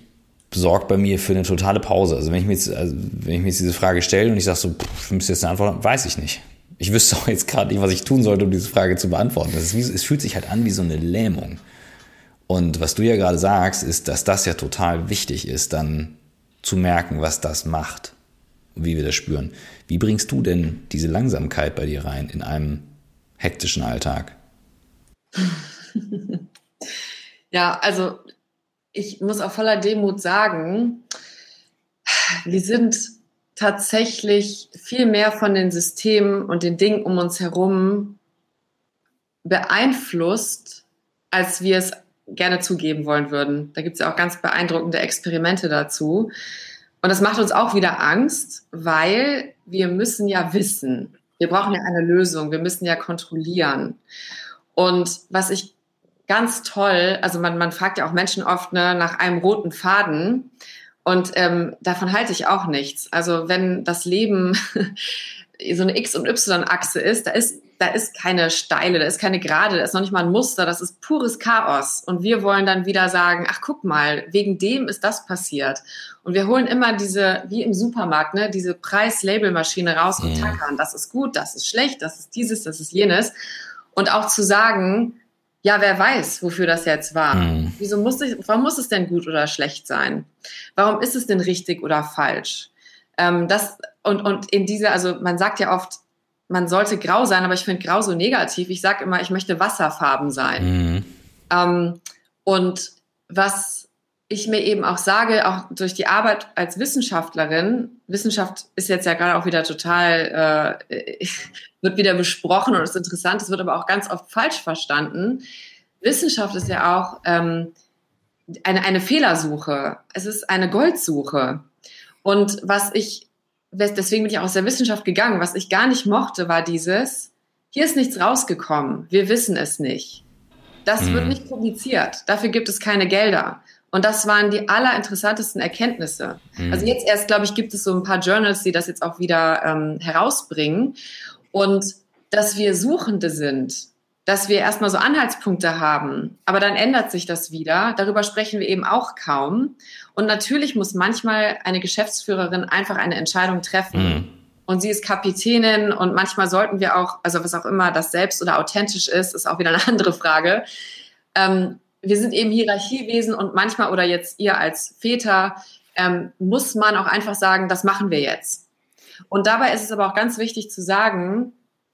sorgt bei mir für eine totale Pause. Also wenn ich mir jetzt, also wenn ich mir jetzt diese Frage stelle und ich sage so, pff, ich müsste jetzt eine Antwort haben, weiß ich nicht. Ich wüsste auch jetzt gerade nicht, was ich tun sollte, um diese Frage zu beantworten. Wie, es fühlt sich halt an wie so eine Lähmung. Und was du ja gerade sagst, ist, dass das ja total wichtig ist, dann zu merken, was das macht und wie wir das spüren. Wie bringst du denn diese Langsamkeit bei dir rein in einem hektischen Alltag? Ja, also ich muss auch voller Demut sagen, wir sind tatsächlich viel mehr von den Systemen und den Dingen um uns herum beeinflusst, als wir es gerne zugeben wollen würden. Da gibt es ja auch ganz beeindruckende Experimente dazu. Und das macht uns auch wieder Angst, weil wir müssen ja wissen. Wir brauchen ja eine Lösung. Wir müssen ja kontrollieren. Und was ich ganz toll, also man, man fragt ja auch Menschen oft ne, nach einem roten Faden. Und ähm, davon halte ich auch nichts. Also wenn das Leben so eine X- und Y-Achse ist, da ist da ist keine steile, da ist keine gerade, da ist noch nicht mal ein Muster, das ist pures Chaos. Und wir wollen dann wieder sagen, ach guck mal, wegen dem ist das passiert. Und wir holen immer diese, wie im Supermarkt, ne, diese Preis-Label-Maschine raus und mhm. tackern, das ist gut, das ist schlecht, das ist dieses, das ist jenes. Und auch zu sagen, ja, wer weiß, wofür das jetzt war. Mhm. Wieso muss ich, warum muss es denn gut oder schlecht sein? Warum ist es denn richtig oder falsch? Ähm, das, und, und in dieser, also man sagt ja oft, man sollte grau sein, aber ich finde grau so negativ. Ich sage immer, ich möchte Wasserfarben sein. Mhm. Ähm, und was ich mir eben auch sage, auch durch die Arbeit als Wissenschaftlerin, Wissenschaft ist jetzt ja gerade auch wieder total, äh, wird wieder besprochen und ist interessant, es wird aber auch ganz oft falsch verstanden. Wissenschaft ist ja auch ähm, eine, eine Fehlersuche. Es ist eine Goldsuche. Und was ich deswegen bin ich auch aus der Wissenschaft gegangen. Was ich gar nicht mochte, war dieses, hier ist nichts rausgekommen, wir wissen es nicht. Das mhm. wird nicht publiziert, dafür gibt es keine Gelder. Und das waren die allerinteressantesten Erkenntnisse. Mhm. Also jetzt erst, glaube ich, gibt es so ein paar Journals, die das jetzt auch wieder ähm, herausbringen. Und dass wir Suchende sind, dass wir erstmal so Anhaltspunkte haben, aber dann ändert sich das wieder. Darüber sprechen wir eben auch kaum. Und natürlich muss manchmal eine Geschäftsführerin einfach eine Entscheidung treffen. Mhm. Und sie ist Kapitänin und manchmal sollten wir auch, also was auch immer das selbst oder authentisch ist, ist auch wieder eine andere Frage. Ähm, wir sind eben Hierarchiewesen und manchmal oder jetzt ihr als Väter ähm, muss man auch einfach sagen, das machen wir jetzt. Und dabei ist es aber auch ganz wichtig zu sagen,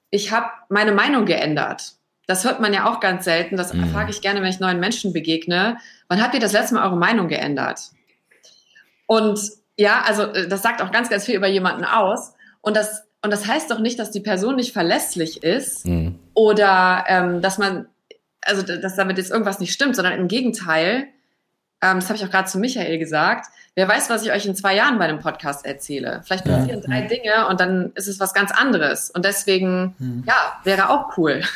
ich habe meine Meinung geändert. Das hört man ja auch ganz selten. Das mhm. frage ich gerne, wenn ich neuen Menschen begegne. Wann habt ihr das letzte Mal eure Meinung geändert? Und ja, also äh, das sagt auch ganz, ganz viel über jemanden aus. Und das, und das heißt doch nicht, dass die Person nicht verlässlich ist mhm. oder ähm, dass man, also dass damit jetzt irgendwas nicht stimmt, sondern im Gegenteil, ähm, das habe ich auch gerade zu Michael gesagt, wer weiß, was ich euch in zwei Jahren bei einem Podcast erzähle. Vielleicht passieren ja. drei Dinge und dann ist es was ganz anderes. Und deswegen, hm. ja, wäre auch cool.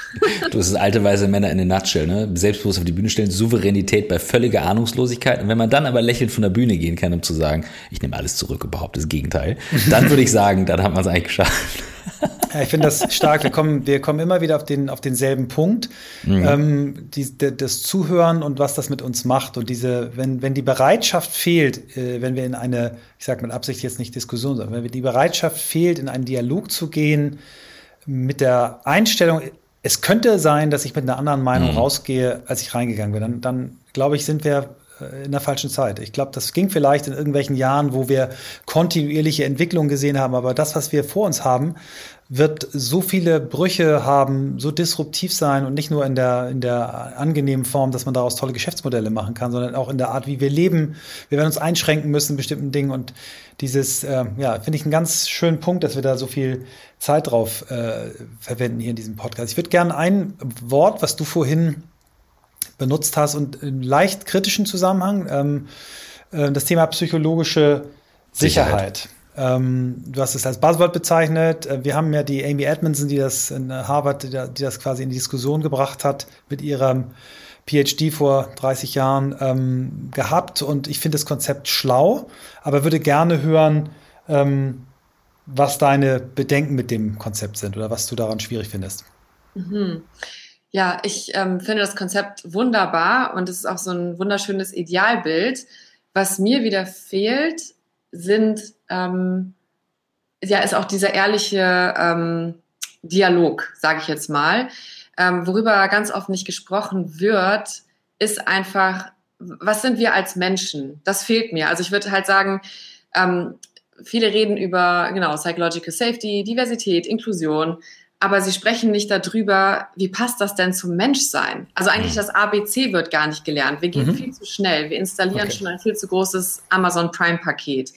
Du bist alte weise Männer in den Nutshell, ne? Selbstbewusst auf die Bühne stellen, Souveränität bei völliger Ahnungslosigkeit. Und wenn man dann aber lächelnd von der Bühne gehen kann, um zu sagen, ich nehme alles zurück, überhaupt das Gegenteil, dann würde ich sagen, dann hat man es eigentlich geschafft. Ja, ich finde das stark. Wir kommen, wir kommen immer wieder auf, den, auf denselben Punkt. Mhm. Ähm, die, das Zuhören und was das mit uns macht. Und diese, wenn, wenn die Bereitschaft fehlt, äh, wenn wir in eine, ich sage mit Absicht jetzt nicht Diskussion, sondern wenn die Bereitschaft fehlt, in einen Dialog zu gehen, mit der Einstellung, es könnte sein, dass ich mit einer anderen Meinung mhm. rausgehe, als ich reingegangen bin, dann, dann glaube ich, sind wir äh, in der falschen Zeit. Ich glaube, das ging vielleicht in irgendwelchen Jahren, wo wir kontinuierliche Entwicklung gesehen haben, aber das, was wir vor uns haben, wird so viele Brüche haben, so disruptiv sein und nicht nur in der, in der angenehmen Form, dass man daraus tolle Geschäftsmodelle machen kann, sondern auch in der Art, wie wir leben. Wir werden uns einschränken müssen in bestimmten Dingen und dieses, äh, ja, finde ich einen ganz schönen Punkt, dass wir da so viel Zeit drauf äh, verwenden hier in diesem Podcast. Ich würde gerne ein Wort, was du vorhin benutzt hast und im leicht kritischen Zusammenhang, ähm, äh, das Thema psychologische Sicherheit. Sicherheit. Ähm, du hast es als Buzzword bezeichnet. Äh, wir haben ja die Amy Edmondson, die das in Harvard, die, die das quasi in die Diskussion gebracht hat mit ihrem PhD vor 30 Jahren ähm, gehabt. Und ich finde das Konzept schlau, aber würde gerne hören, ähm, was deine Bedenken mit dem Konzept sind oder was du daran schwierig findest. Mhm. Ja, ich ähm, finde das Konzept wunderbar und es ist auch so ein wunderschönes Idealbild. Was mir wieder fehlt, sind, ähm, ja, ist auch dieser ehrliche ähm, Dialog, sage ich jetzt mal. Ähm, worüber ganz oft nicht gesprochen wird, ist einfach, was sind wir als Menschen? Das fehlt mir. Also ich würde halt sagen, ähm, viele reden über genau Psychological Safety, Diversität, Inklusion aber sie sprechen nicht darüber, wie passt das denn zum Menschsein? Also eigentlich mhm. das ABC wird gar nicht gelernt. Wir gehen mhm. viel zu schnell. Wir installieren okay. schon ein viel zu großes Amazon Prime-Paket.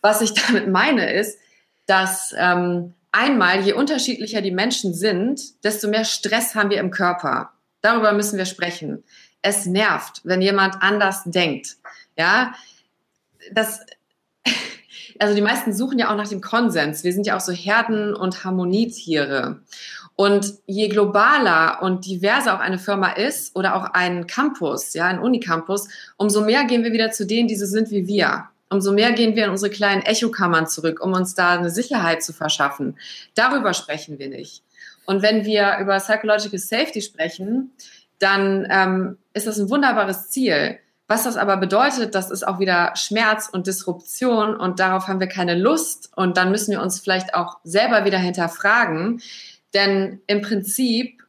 Was ich damit meine ist, dass ähm, einmal, je unterschiedlicher die Menschen sind, desto mehr Stress haben wir im Körper. Darüber müssen wir sprechen. Es nervt, wenn jemand anders denkt. Ja, das also die meisten suchen ja auch nach dem Konsens. Wir sind ja auch so Herden- und Harmonietiere. Und je globaler und diverser auch eine Firma ist oder auch ein Campus, ja, ein Unicampus, umso mehr gehen wir wieder zu denen, die so sind wie wir. Umso mehr gehen wir in unsere kleinen Echokammern zurück, um uns da eine Sicherheit zu verschaffen. Darüber sprechen wir nicht. Und wenn wir über Psychological Safety sprechen, dann ähm, ist das ein wunderbares Ziel. Was das aber bedeutet, das ist auch wieder Schmerz und Disruption und darauf haben wir keine Lust und dann müssen wir uns vielleicht auch selber wieder hinterfragen. Denn im Prinzip,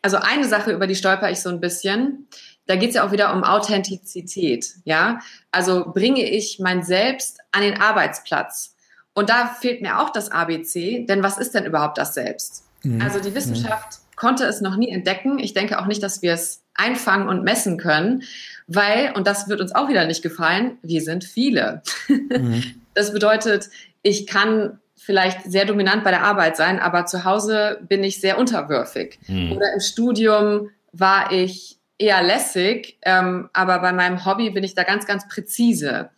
also eine Sache, über die stolper ich so ein bisschen, da geht es ja auch wieder um Authentizität, ja. Also bringe ich mein Selbst an den Arbeitsplatz. Und da fehlt mir auch das ABC, denn was ist denn überhaupt das Selbst? Mhm. Also die Wissenschaft mhm. konnte es noch nie entdecken. Ich denke auch nicht, dass wir es einfangen und messen können weil, und das wird uns auch wieder nicht gefallen, wir sind viele. Mhm. Das bedeutet, ich kann vielleicht sehr dominant bei der Arbeit sein, aber zu Hause bin ich sehr unterwürfig. Mhm. Oder im Studium war ich eher lässig, ähm, aber bei meinem Hobby bin ich da ganz, ganz präzise.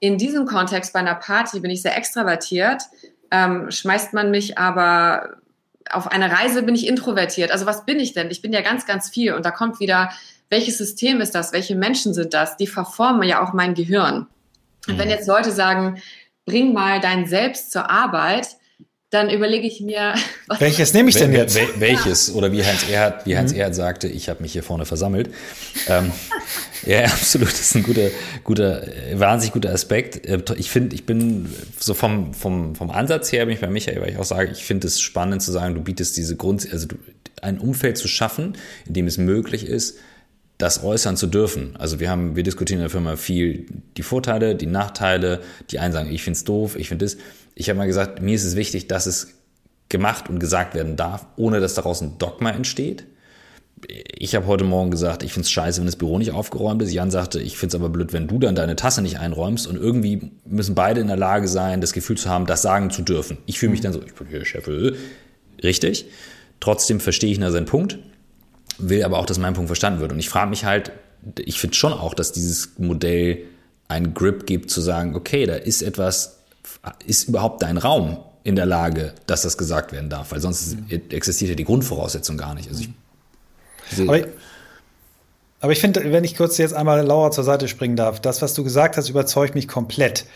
In diesem Kontext bei einer Party bin ich sehr extravertiert, ähm, schmeißt man mich aber auf eine Reise bin ich introvertiert. Also was bin ich denn? Ich bin ja ganz, ganz viel. Und da kommt wieder welches System ist das, welche Menschen sind das, die verformen ja auch mein Gehirn. Und wenn mhm. jetzt Leute sagen, bring mal dein Selbst zur Arbeit, dann überlege ich mir, was welches nehme ich denn jetzt? Wel welches oder wie Heinz Erhard, wie Heinz mhm. Erhard sagte, ich habe mich hier vorne versammelt. ähm, ja, absolut, das ist ein guter, guter, wahnsinnig guter Aspekt. Äh, ich finde, ich bin so vom vom vom Ansatz her bin ich bei Michael, weil ich auch sage, ich finde es spannend zu sagen, du bietest diese Grund, also du, ein Umfeld zu schaffen, in dem es möglich ist, das äußern zu dürfen. Also wir haben, wir diskutieren in der Firma viel die Vorteile, die Nachteile. Die einen sagen, ich finde es doof, ich finde das. Ich habe mal gesagt, mir ist es wichtig, dass es gemacht und gesagt werden darf, ohne dass daraus ein Dogma entsteht. Ich habe heute Morgen gesagt, ich finde es scheiße, wenn das Büro nicht aufgeräumt ist. Jan sagte, ich finde es aber blöd, wenn du dann deine Tasse nicht einräumst. Und irgendwie müssen beide in der Lage sein, das Gefühl zu haben, das sagen zu dürfen. Ich fühle mich dann so, ich bin hier Chef. Richtig. Trotzdem verstehe ich da seinen Punkt will aber auch, dass mein Punkt verstanden wird. Und ich frage mich halt, ich finde schon auch, dass dieses Modell einen Grip gibt, zu sagen, okay, da ist etwas, ist überhaupt dein Raum in der Lage, dass das gesagt werden darf, weil sonst existiert ja die Grundvoraussetzung gar nicht. Also ich, aber ich, aber ich finde, wenn ich kurz jetzt einmal Laura zur Seite springen darf, das, was du gesagt hast, überzeugt mich komplett.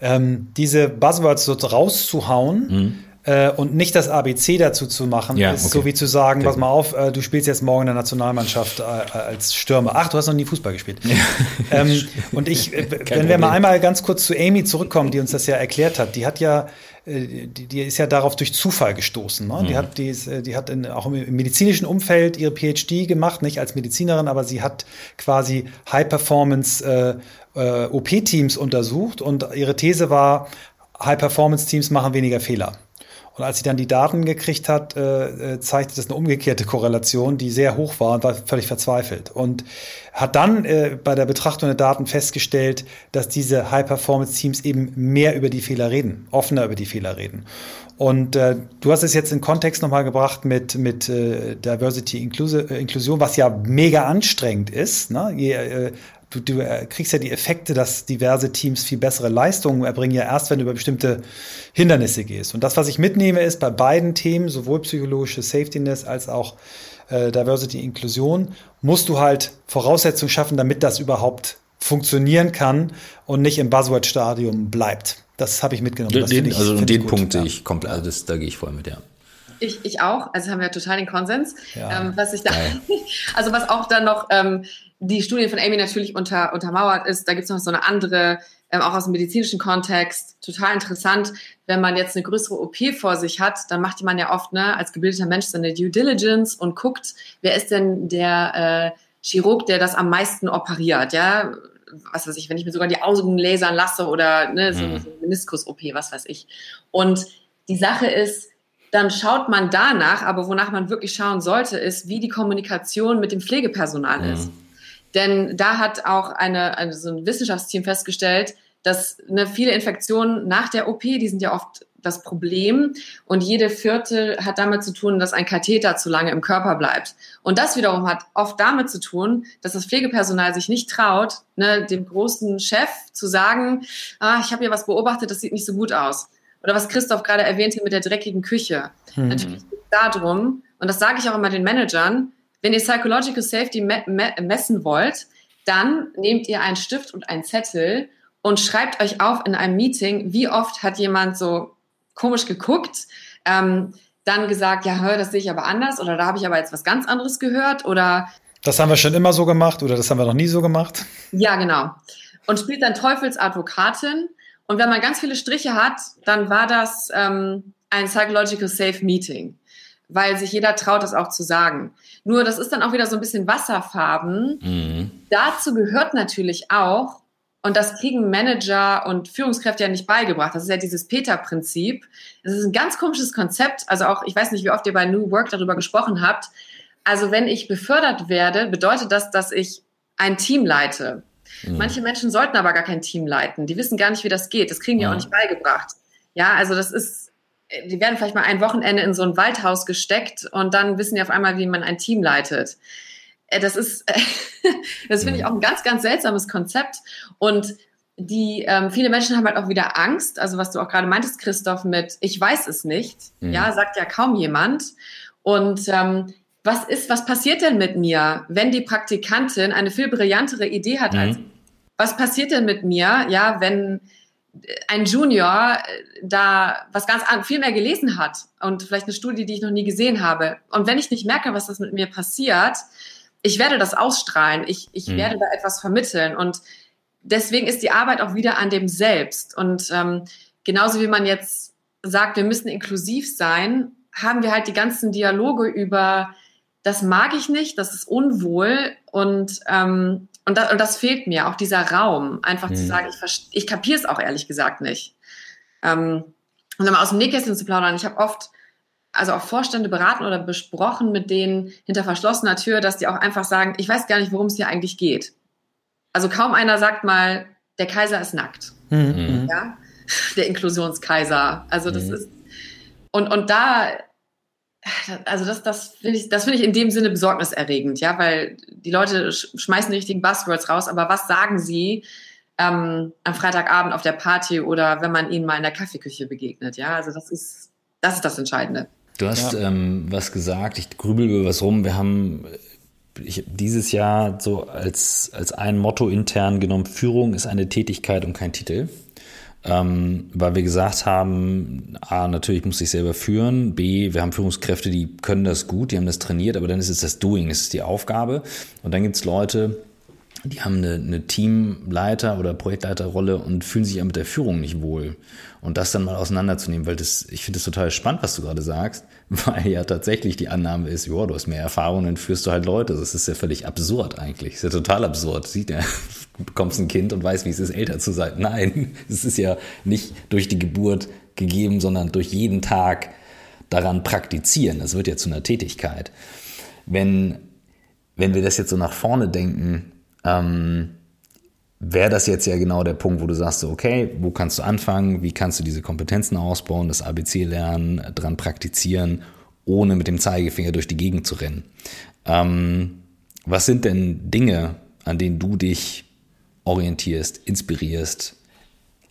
Ähm, diese Buzzwords so rauszuhauen, mhm äh, und nicht das ABC dazu zu machen, ja, ist okay. so wie zu sagen, pass mal auf, äh, du spielst jetzt morgen in der Nationalmannschaft äh, als Stürmer. Ach, du hast noch nie Fußball gespielt. Ja. Ähm, und ich, äh, wenn Problem. wir mal einmal ganz kurz zu Amy zurückkommen, die uns das ja erklärt hat, die hat ja äh, die, die ist ja darauf durch Zufall gestoßen. Ne? Mhm. Die hat, die, ist, äh, die hat in, auch im medizinischen Umfeld ihre PhD gemacht, nicht als Medizinerin, aber sie hat quasi High-Performance äh, äh, OP-Teams untersucht und ihre These war, High-Performance-Teams machen weniger Fehler. Und als sie dann die Daten gekriegt hat, äh, äh, zeigte das eine umgekehrte Korrelation, die sehr hoch war und war völlig verzweifelt. Und hat dann äh, bei der Betrachtung der Daten festgestellt, dass diese High-Performance-Teams eben mehr über die Fehler reden, offener über die Fehler reden. Und äh, du hast es jetzt in Kontext nochmal gebracht mit, mit äh, Diversity äh, Inklusion, was ja mega anstrengend ist. Ne? Je, äh, du, du äh, kriegst ja die Effekte, dass diverse Teams viel bessere Leistungen erbringen, ja erst, wenn du über bestimmte Hindernisse gehst. Und das, was ich mitnehme, ist bei beiden Themen, sowohl psychologische Safetyness als auch äh, Diversity Inklusion, musst du halt Voraussetzungen schaffen, damit das überhaupt funktionieren kann und nicht im Buzzword-Stadium bleibt. Das habe ich mitgenommen. Den, ich, also den Punkt sehe ich komplett, also das, da gehe ich voll mit, ja. Ich, ich auch, also haben wir total den Konsens. Ja. Ähm, was ich da, also was auch dann noch ähm, die Studie von Amy natürlich unter, untermauert ist, da gibt es noch so eine andere, ähm, auch aus dem medizinischen Kontext, total interessant. Wenn man jetzt eine größere OP vor sich hat, dann macht man ja oft ne, als gebildeter Mensch so eine Due Diligence und guckt, wer ist denn der äh, Chirurg, der das am meisten operiert, ja, was weiß ich, wenn ich mir sogar die Augen lasern lasse oder ne, so, mhm. so Meniskus-OP, was weiß ich. Und die Sache ist, dann schaut man danach, aber wonach man wirklich schauen sollte, ist, wie die Kommunikation mit dem Pflegepersonal mhm. Denn da hat auch eine, eine, so ein Wissenschaftsteam festgestellt, dass eine viele Infektionen nach der OP, die sind ja oft das Problem und jede vierte hat damit zu tun, dass ein Katheter zu lange im Körper bleibt. Und das wiederum hat oft damit zu tun, dass das Pflegepersonal sich nicht traut, ne, dem großen Chef zu sagen, ah, ich habe hier was beobachtet, das sieht nicht so gut aus. Oder was Christoph gerade erwähnte mit der dreckigen Küche. Mhm. Natürlich geht es darum, und das sage ich auch immer den Managern, wenn ihr Psychological Safety me me messen wollt, dann nehmt ihr einen Stift und einen Zettel und schreibt euch auf in einem Meeting, wie oft hat jemand so komisch geguckt, ähm, dann gesagt, ja, hör, das sehe ich aber anders oder da habe ich aber jetzt was ganz anderes gehört oder das haben wir schon immer so gemacht oder das haben wir noch nie so gemacht. Ja, genau. Und spielt dann Teufelsadvokatin. Und wenn man ganz viele Striche hat, dann war das ähm, ein Psychological Safe Meeting weil sich jeder traut, das auch zu sagen. Nur das ist dann auch wieder so ein bisschen Wasserfarben. Mhm. Dazu gehört natürlich auch, und das kriegen Manager und Führungskräfte ja nicht beigebracht. Das ist ja dieses Peter-Prinzip. Das ist ein ganz komisches Konzept. Also auch, ich weiß nicht, wie oft ihr bei New Work darüber gesprochen habt. Also wenn ich befördert werde, bedeutet das, dass ich ein Team leite. Mhm. Manche Menschen sollten aber gar kein Team leiten. Die wissen gar nicht, wie das geht. Das kriegen die ja. auch nicht beigebracht. Ja, also das ist, die werden vielleicht mal ein Wochenende in so ein Waldhaus gesteckt und dann wissen die auf einmal, wie man ein Team leitet. Äh, das ist, das finde ich auch ein ganz, ganz seltsames Konzept. Und die ähm, viele Menschen haben halt auch wieder Angst, also was du auch gerade meintest, Christoph, mit ich weiß es nicht, mhm. ja, sagt ja kaum jemand. Und ähm, was ist, was passiert denn mit mir, wenn die Praktikantin eine viel brillantere Idee hat mhm. als was passiert denn mit mir, ja, wenn ein Junior äh, da was ganz viel mehr gelesen hat und vielleicht eine Studie, die ich noch nie gesehen habe. Und wenn ich nicht merke, was das mit mir passiert, ich werde das ausstrahlen, ich, ich mhm. werde da etwas vermitteln. Und deswegen ist die Arbeit auch wieder an dem Selbst. Und ähm, genauso wie man jetzt sagt, wir müssen inklusiv sein, haben wir halt die ganzen Dialoge über, das mag ich nicht, das ist unwohl und ähm, und, da, und das fehlt mir, auch dieser Raum, einfach mhm. zu sagen, ich, ich kapiere es auch ehrlich gesagt nicht. Ähm, und dann mal aus dem Nähkästchen zu plaudern, ich habe oft, also auch Vorstände beraten oder besprochen mit denen hinter verschlossener Tür, dass die auch einfach sagen, ich weiß gar nicht, worum es hier eigentlich geht. Also kaum einer sagt mal, der Kaiser ist nackt. Mhm. Ja? Der Inklusionskaiser. Also das mhm. ist, und, und da also das, das finde ich, das finde ich in dem Sinne besorgniserregend, ja, weil die Leute schmeißen die richtigen Buzzwords raus, aber was sagen sie ähm, am Freitagabend auf der Party oder wenn man ihnen mal in der Kaffeeküche begegnet, ja, also das ist, das ist das Entscheidende. Du hast ja. ähm, was gesagt, ich grübel über was rum. Wir haben ich dieses Jahr so als, als ein Motto intern genommen, Führung ist eine Tätigkeit und kein Titel. Ähm, weil wir gesagt haben, A, natürlich muss ich selber führen, B, wir haben Führungskräfte, die können das gut, die haben das trainiert, aber dann ist es das Doing, es ist die Aufgabe. Und dann gibt es Leute, die haben eine, eine Teamleiter- oder Projektleiterrolle und fühlen sich ja mit der Führung nicht wohl. Und das dann mal auseinanderzunehmen, weil das, ich finde das total spannend, was du gerade sagst, weil ja tatsächlich die Annahme ist, ja, du hast mehr Erfahrung, dann führst du halt Leute. Das ist ja völlig absurd eigentlich. Das ist ja total absurd. Sieht ja, du bekommst ein Kind und weißt, wie es ist, älter zu sein. Nein, es ist ja nicht durch die Geburt gegeben, sondern durch jeden Tag daran praktizieren. Das wird ja zu einer Tätigkeit. Wenn, wenn wir das jetzt so nach vorne denken, ähm, wäre das jetzt ja genau der Punkt, wo du sagst, okay, wo kannst du anfangen, wie kannst du diese Kompetenzen ausbauen, das ABC lernen, dran praktizieren, ohne mit dem Zeigefinger durch die Gegend zu rennen. Ähm, was sind denn Dinge, an denen du dich orientierst, inspirierst,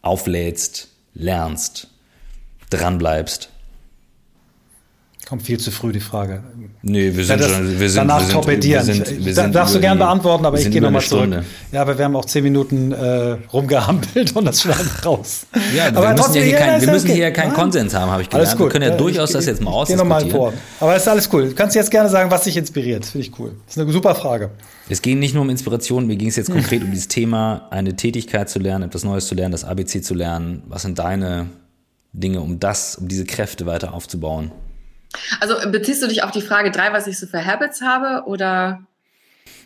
auflädst, lernst, dranbleibst? Kommt viel zu früh die Frage. Nee, wir sind ja, schon, wir sind, danach wir sind, torpedieren. Wir sind, wir sind darfst du gern beantworten, aber ich gehe nochmal zurück. Ja, aber wir haben auch zehn Minuten äh, rumgehampelt und das schneiden raus. Ja, aber wir müssen, ja hier, kein, wir müssen hier ja keinen Konsens haben, habe ich gelernt. Alles gut. Wir können ja, ja durchaus ich, das jetzt mal ausdiskutieren. Geh nochmal vor. Aber es ist alles cool. Du kannst jetzt gerne sagen, was dich inspiriert. Finde ich cool. Das ist eine super Frage. Es ging nicht nur um Inspiration, mir ging es jetzt konkret um dieses Thema, eine Tätigkeit zu lernen, etwas Neues zu lernen, das ABC zu lernen. Was sind deine Dinge, um das, um diese Kräfte weiter aufzubauen? Also beziehst du dich auf die Frage drei, was ich so für Habits habe oder?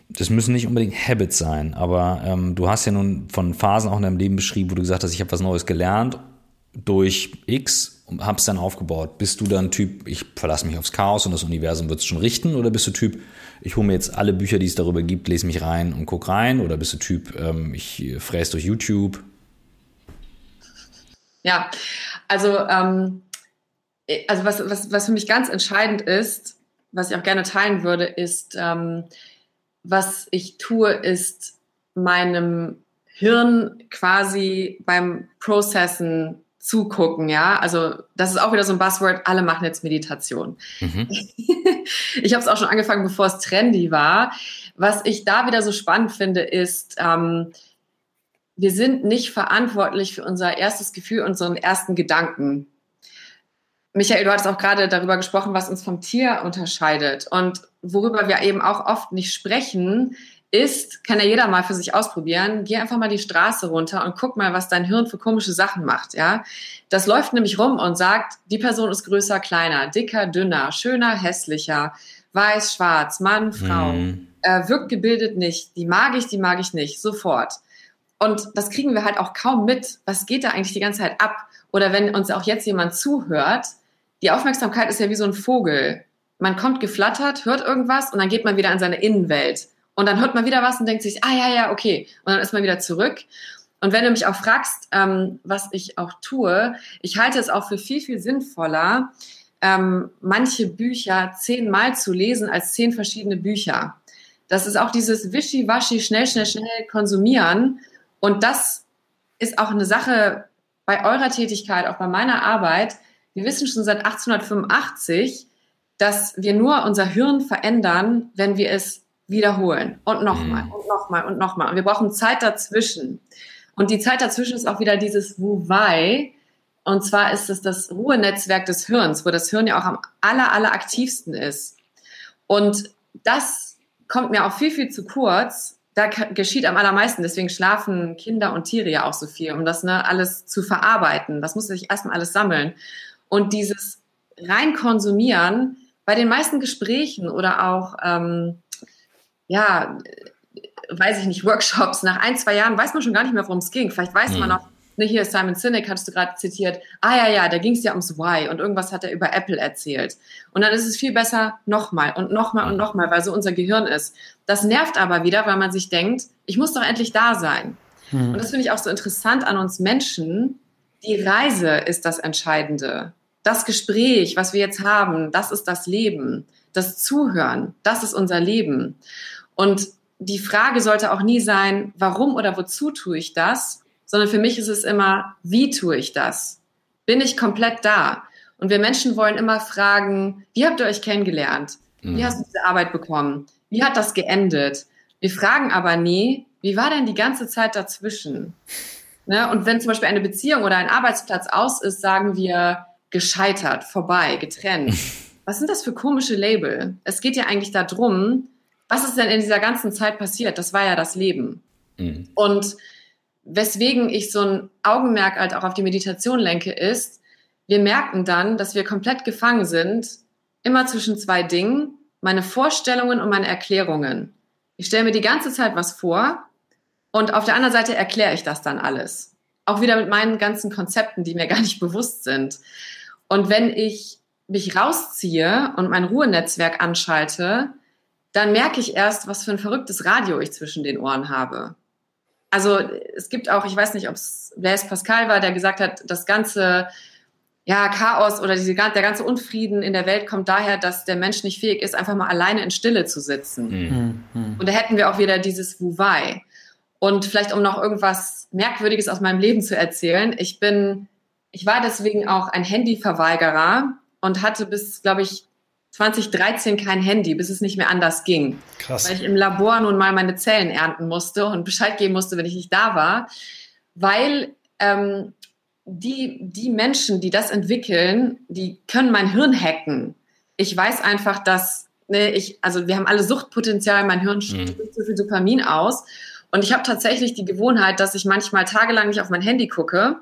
Das müssen nicht unbedingt Habits sein, aber ähm, du hast ja nun von Phasen auch in deinem Leben beschrieben, wo du gesagt hast, ich habe was Neues gelernt durch X und habe es dann aufgebaut. Bist du dann Typ, ich verlasse mich aufs Chaos und das Universum wird es schon richten oder bist du Typ, ich hole mir jetzt alle Bücher, die es darüber gibt, lese mich rein und guck rein oder bist du Typ, ähm, ich fräse durch YouTube? Ja, also ähm, also was, was, was für mich ganz entscheidend ist, was ich auch gerne teilen würde, ist, ähm, was ich tue, ist meinem Hirn quasi beim Processen zugucken, ja. Also das ist auch wieder so ein Buzzword, alle machen jetzt Meditation. Mhm. ich habe es auch schon angefangen, bevor es trendy war. Was ich da wieder so spannend finde, ist, ähm, wir sind nicht verantwortlich für unser erstes Gefühl, unseren ersten Gedanken. Michael, du hattest auch gerade darüber gesprochen, was uns vom Tier unterscheidet. Und worüber wir eben auch oft nicht sprechen, ist, kann ja jeder mal für sich ausprobieren, geh einfach mal die Straße runter und guck mal, was dein Hirn für komische Sachen macht, ja. Das läuft nämlich rum und sagt, die Person ist größer, kleiner, dicker, dünner, schöner, hässlicher, weiß, schwarz, Mann, Frau, mhm. äh, wirkt gebildet nicht, die mag ich, die mag ich nicht, sofort. Und das kriegen wir halt auch kaum mit. Was geht da eigentlich die ganze Zeit ab? Oder wenn uns auch jetzt jemand zuhört, die Aufmerksamkeit ist ja wie so ein Vogel. Man kommt geflattert, hört irgendwas und dann geht man wieder in seine Innenwelt. Und dann hört man wieder was und denkt sich, ah ja, ja, okay. Und dann ist man wieder zurück. Und wenn du mich auch fragst, ähm, was ich auch tue, ich halte es auch für viel, viel sinnvoller, ähm, manche Bücher zehnmal zu lesen als zehn verschiedene Bücher. Das ist auch dieses Wischi-Waschi, schnell, schnell, schnell konsumieren. Und das ist auch eine Sache bei eurer Tätigkeit, auch bei meiner Arbeit, wir wissen schon seit 1885, dass wir nur unser Hirn verändern, wenn wir es wiederholen und nochmal mhm. und nochmal und nochmal. Und wir brauchen Zeit dazwischen. Und die Zeit dazwischen ist auch wieder dieses Wu-Wei. Und zwar ist es das Ruhenetzwerk des Hirns, wo das Hirn ja auch am aller, aller aktivsten ist. Und das kommt mir auch viel, viel zu kurz. Da geschieht am allermeisten. Deswegen schlafen Kinder und Tiere ja auch so viel, um das ne, alles zu verarbeiten. Das muss sich erstmal alles sammeln. Und dieses rein konsumieren bei den meisten Gesprächen oder auch, ähm, ja, weiß ich nicht, Workshops, nach ein, zwei Jahren weiß man schon gar nicht mehr, worum es ging. Vielleicht weiß mhm. man noch, ne, hier Simon Sinek hattest du gerade zitiert, ah ja, ja, da ging es ja ums Why und irgendwas hat er über Apple erzählt. Und dann ist es viel besser nochmal und nochmal und nochmal, weil so unser Gehirn ist. Das nervt aber wieder, weil man sich denkt, ich muss doch endlich da sein. Mhm. Und das finde ich auch so interessant an uns Menschen. Die Reise ist das Entscheidende das Gespräch, was wir jetzt haben, das ist das Leben. Das Zuhören, das ist unser Leben. Und die Frage sollte auch nie sein, warum oder wozu tue ich das, sondern für mich ist es immer, wie tue ich das? Bin ich komplett da? Und wir Menschen wollen immer fragen, wie habt ihr euch kennengelernt? Wie mhm. hast du diese Arbeit bekommen? Wie hat das geendet? Wir fragen aber nie, wie war denn die ganze Zeit dazwischen? Ne? Und wenn zum Beispiel eine Beziehung oder ein Arbeitsplatz aus ist, sagen wir gescheitert, vorbei, getrennt. Was sind das für komische Label? Es geht ja eigentlich darum, was ist denn in dieser ganzen Zeit passiert? Das war ja das Leben. Mhm. Und weswegen ich so ein Augenmerk halt auch auf die Meditation lenke, ist, wir merken dann, dass wir komplett gefangen sind, immer zwischen zwei Dingen, meine Vorstellungen und meine Erklärungen. Ich stelle mir die ganze Zeit was vor und auf der anderen Seite erkläre ich das dann alles. Auch wieder mit meinen ganzen Konzepten, die mir gar nicht bewusst sind. Und wenn ich mich rausziehe und mein Ruhenetzwerk anschalte, dann merke ich erst, was für ein verrücktes Radio ich zwischen den Ohren habe. Also es gibt auch, ich weiß nicht, ob es Blaise Pascal war, der gesagt hat, das ganze ja, Chaos oder diese, der ganze Unfrieden in der Welt kommt daher, dass der Mensch nicht fähig ist, einfach mal alleine in Stille zu sitzen. Mhm. mhm. Und da hätten wir auch wieder dieses Wuwei. Und vielleicht, um noch irgendwas Merkwürdiges aus meinem Leben zu erzählen, ich bin, ich war deswegen auch ein Handyverweigerer und hatte bis, glaube ich, 2013 kein Handy, bis es nicht mehr anders ging. Krass. Weil ich im Labor nun mal meine Zellen ernten musste und Bescheid geben musste, wenn ich nicht da war. Weil ähm, die, die Menschen, die das entwickeln, die können mein Hirn hacken. Ich weiß einfach, dass ne, ich, also wir haben alle Suchtpotenzial, mein Hirn stößt mhm. so viel Dopamin aus. Und ich habe tatsächlich die Gewohnheit, dass ich manchmal tagelang nicht auf mein Handy gucke,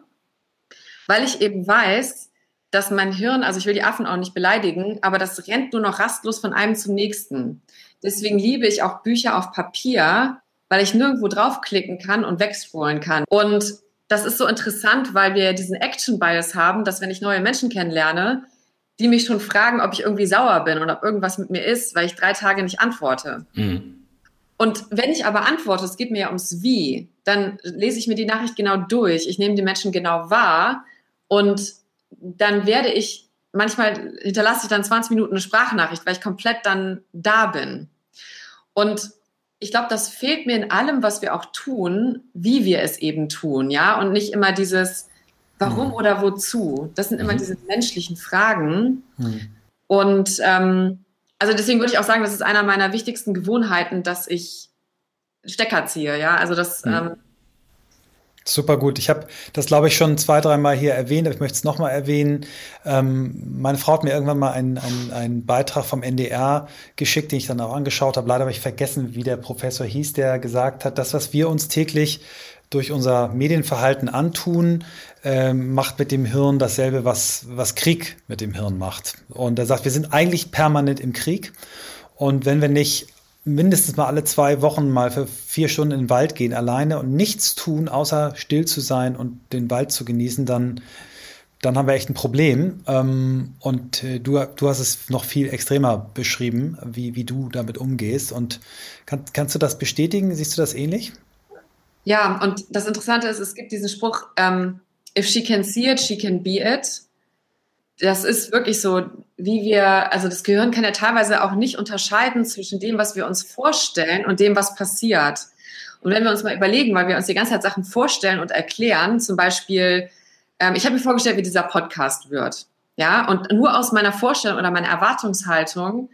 weil ich eben weiß, dass mein Hirn, also ich will die Affen auch nicht beleidigen, aber das rennt nur noch rastlos von einem zum nächsten. Deswegen liebe ich auch Bücher auf Papier, weil ich nirgendwo draufklicken kann und wegscrollen kann. Und das ist so interessant, weil wir diesen Action Bias haben, dass wenn ich neue Menschen kennenlerne, die mich schon fragen, ob ich irgendwie sauer bin und ob irgendwas mit mir ist, weil ich drei Tage nicht antworte. Mhm. Und wenn ich aber antworte, es geht mir ja ums Wie, dann lese ich mir die Nachricht genau durch. Ich nehme die Menschen genau wahr und dann werde ich, manchmal hinterlasse ich dann 20 Minuten eine Sprachnachricht, weil ich komplett dann da bin. Und ich glaube, das fehlt mir in allem, was wir auch tun, wie wir es eben tun, ja, und nicht immer dieses Warum mhm. oder wozu. Das sind immer mhm. diese menschlichen Fragen. Mhm. Und ähm, also deswegen würde ich auch sagen, das ist einer meiner wichtigsten Gewohnheiten, dass ich Stecker ziehe, ja. Also das ähm, Super gut. Ich habe das, glaube ich, schon zwei, dreimal hier erwähnt, aber ich möchte es nochmal erwähnen. Ähm, meine Frau hat mir irgendwann mal einen, einen, einen Beitrag vom NDR geschickt, den ich dann auch angeschaut habe. Leider habe ich vergessen, wie der Professor hieß, der gesagt hat, das, was wir uns täglich durch unser Medienverhalten antun, äh, macht mit dem Hirn dasselbe, was, was Krieg mit dem Hirn macht. Und er sagt, wir sind eigentlich permanent im Krieg. Und wenn wir nicht mindestens mal alle zwei Wochen mal für vier Stunden in den Wald gehen alleine und nichts tun, außer still zu sein und den Wald zu genießen, dann, dann haben wir echt ein Problem. Ähm, und äh, du, du hast es noch viel extremer beschrieben, wie, wie du damit umgehst. Und kann, kannst du das bestätigen? Siehst du das ähnlich? Ja, und das Interessante ist, es gibt diesen Spruch, ähm, if she can see it, she can be it das ist wirklich so, wie wir, also das Gehirn kann ja teilweise auch nicht unterscheiden zwischen dem, was wir uns vorstellen und dem, was passiert. Und wenn wir uns mal überlegen, weil wir uns die ganze Zeit Sachen vorstellen und erklären, zum Beispiel, ähm, ich habe mir vorgestellt, wie dieser Podcast wird. Ja, und nur aus meiner Vorstellung oder meiner Erwartungshaltung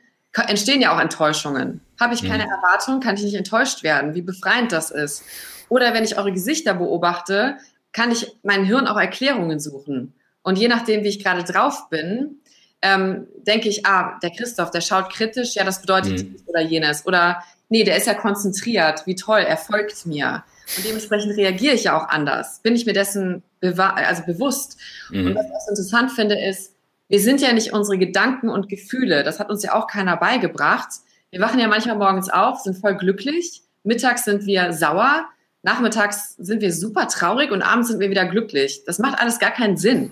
entstehen ja auch Enttäuschungen. Habe ich keine mhm. Erwartung, kann ich nicht enttäuscht werden, wie befreiend das ist. Oder wenn ich eure Gesichter beobachte, kann ich mein Hirn auch Erklärungen suchen. Und je nachdem, wie ich gerade drauf bin, ähm, denke ich, ah, der Christoph, der schaut kritisch, ja, das bedeutet mhm. dies oder jenes. Oder nee, der ist ja konzentriert, wie toll, er folgt mir. Und dementsprechend reagiere ich ja auch anders. Bin ich mir dessen also bewusst. Mhm. Und was ich auch interessant finde, ist, wir sind ja nicht unsere Gedanken und Gefühle. Das hat uns ja auch keiner beigebracht. Wir wachen ja manchmal morgens auf, sind voll glücklich. Mittags sind wir sauer. Nachmittags sind wir super traurig und abends sind wir wieder glücklich. Das macht alles gar keinen Sinn.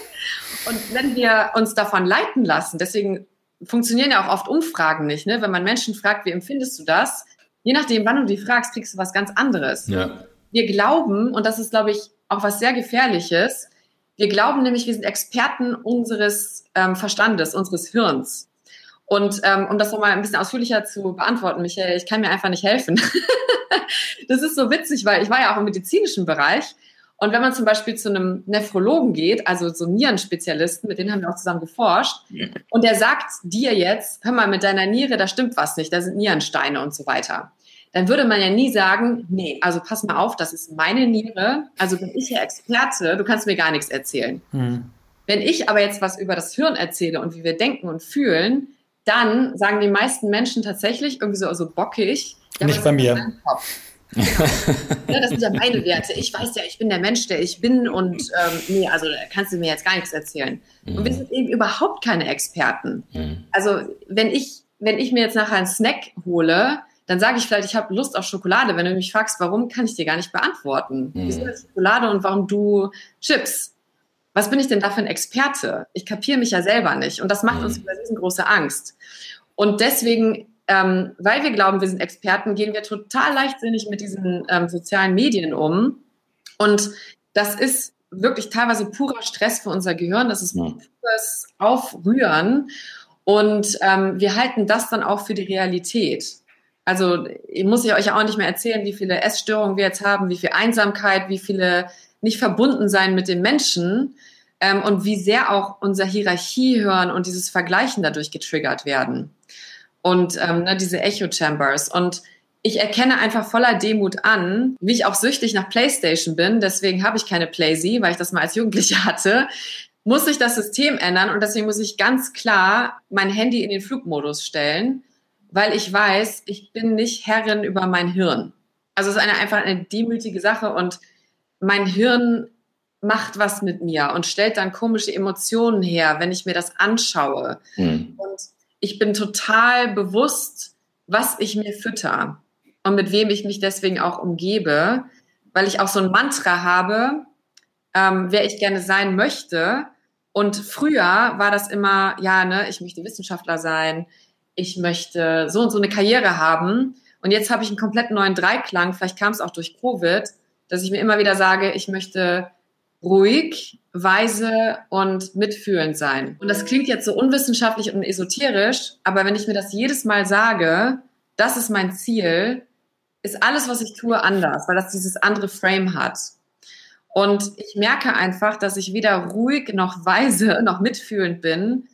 und wenn wir uns davon leiten lassen, deswegen funktionieren ja auch oft Umfragen nicht, ne? wenn man Menschen fragt, wie empfindest du das? Je nachdem, wann du die fragst, kriegst du was ganz anderes. Ja. Wir glauben, und das ist, glaube ich, auch was sehr Gefährliches, Wir glauben nämlich, wir sind Experten unseres ähm, Verstandes, unseres Hirns. Und ähm, um das nochmal ein bisschen ausführlicher zu beantworten, Michael, ich kann mir einfach nicht helfen. das ist so witzig, weil ich war ja auch im medizinischen Bereich. Und wenn man zum Beispiel zu einem Nephrologen geht, also so Nierenspezialisten, mit denen haben wir auch zusammen geforscht, und der sagt dir jetzt, hör mal, mit deiner Niere, da stimmt was nicht, da sind Nierensteine und so weiter. Dann würde man ja nie sagen, nee, also pass mal auf, das ist meine Niere, also bin ich ja Experte, du kannst mir gar nichts erzählen. Hm. Wenn ich aber jetzt was über das Hirn erzähle und wie wir denken und fühlen, dann sagen die meisten Menschen tatsächlich irgendwie so, so bockig. Ja, Nicht bei mir. ja, das sind ja meine Werte. Ich weiß ja, ich bin der Mensch, der ich bin und ähm, nee, also da kannst du mir jetzt gar nichts erzählen. Mhm. Und wir sind eben überhaupt keine Experten. Mhm. Also wenn ich, wenn ich mir jetzt nachher einen Snack hole, dann sage ich vielleicht, ich habe Lust auf Schokolade. Wenn du mich fragst, warum, kann ich dir gar nicht beantworten. Mhm. Wieso Schokolade und warum du Chips? Was bin ich denn da für ein Experte? Ich kapiere mich ja selber nicht. Und das macht mhm. uns eine riesengroße Angst. Und deswegen, ähm, weil wir glauben, wir sind Experten, gehen wir total leichtsinnig mit diesen ähm, sozialen Medien um. Und das ist wirklich teilweise purer Stress für unser Gehirn. Das ist pures Aufrühren. Und ähm, wir halten das dann auch für die Realität. Also ich muss ich euch ja auch nicht mehr erzählen, wie viele Essstörungen wir jetzt haben, wie viel Einsamkeit, wie viele nicht verbunden sein mit den Menschen ähm, und wie sehr auch unser Hierarchie hören und dieses Vergleichen dadurch getriggert werden. Und ähm, ne, diese Echo-Chambers. Und ich erkenne einfach voller Demut an, wie ich auch süchtig nach PlayStation bin. Deswegen habe ich keine Playsee, weil ich das mal als Jugendliche hatte. Muss sich das System ändern und deswegen muss ich ganz klar mein Handy in den Flugmodus stellen, weil ich weiß, ich bin nicht Herrin über mein Hirn. Also es ist eine, einfach eine demütige Sache und mein Hirn macht was mit mir und stellt dann komische Emotionen her, wenn ich mir das anschaue. Mhm. Und ich bin total bewusst, was ich mir fütter und mit wem ich mich deswegen auch umgebe, weil ich auch so ein Mantra habe, ähm, wer ich gerne sein möchte. Und früher war das immer, ja, ne, ich möchte Wissenschaftler sein, ich möchte so und so eine Karriere haben. Und jetzt habe ich einen komplett neuen Dreiklang, vielleicht kam es auch durch Covid, dass ich mir immer wieder sage, ich möchte ruhig, weise und mitfühlend sein. Und das klingt jetzt so unwissenschaftlich und esoterisch, aber wenn ich mir das jedes Mal sage, das ist mein Ziel, ist alles, was ich tue, anders, weil das dieses andere Frame hat. Und ich merke einfach, dass ich weder ruhig noch weise noch mitfühlend bin,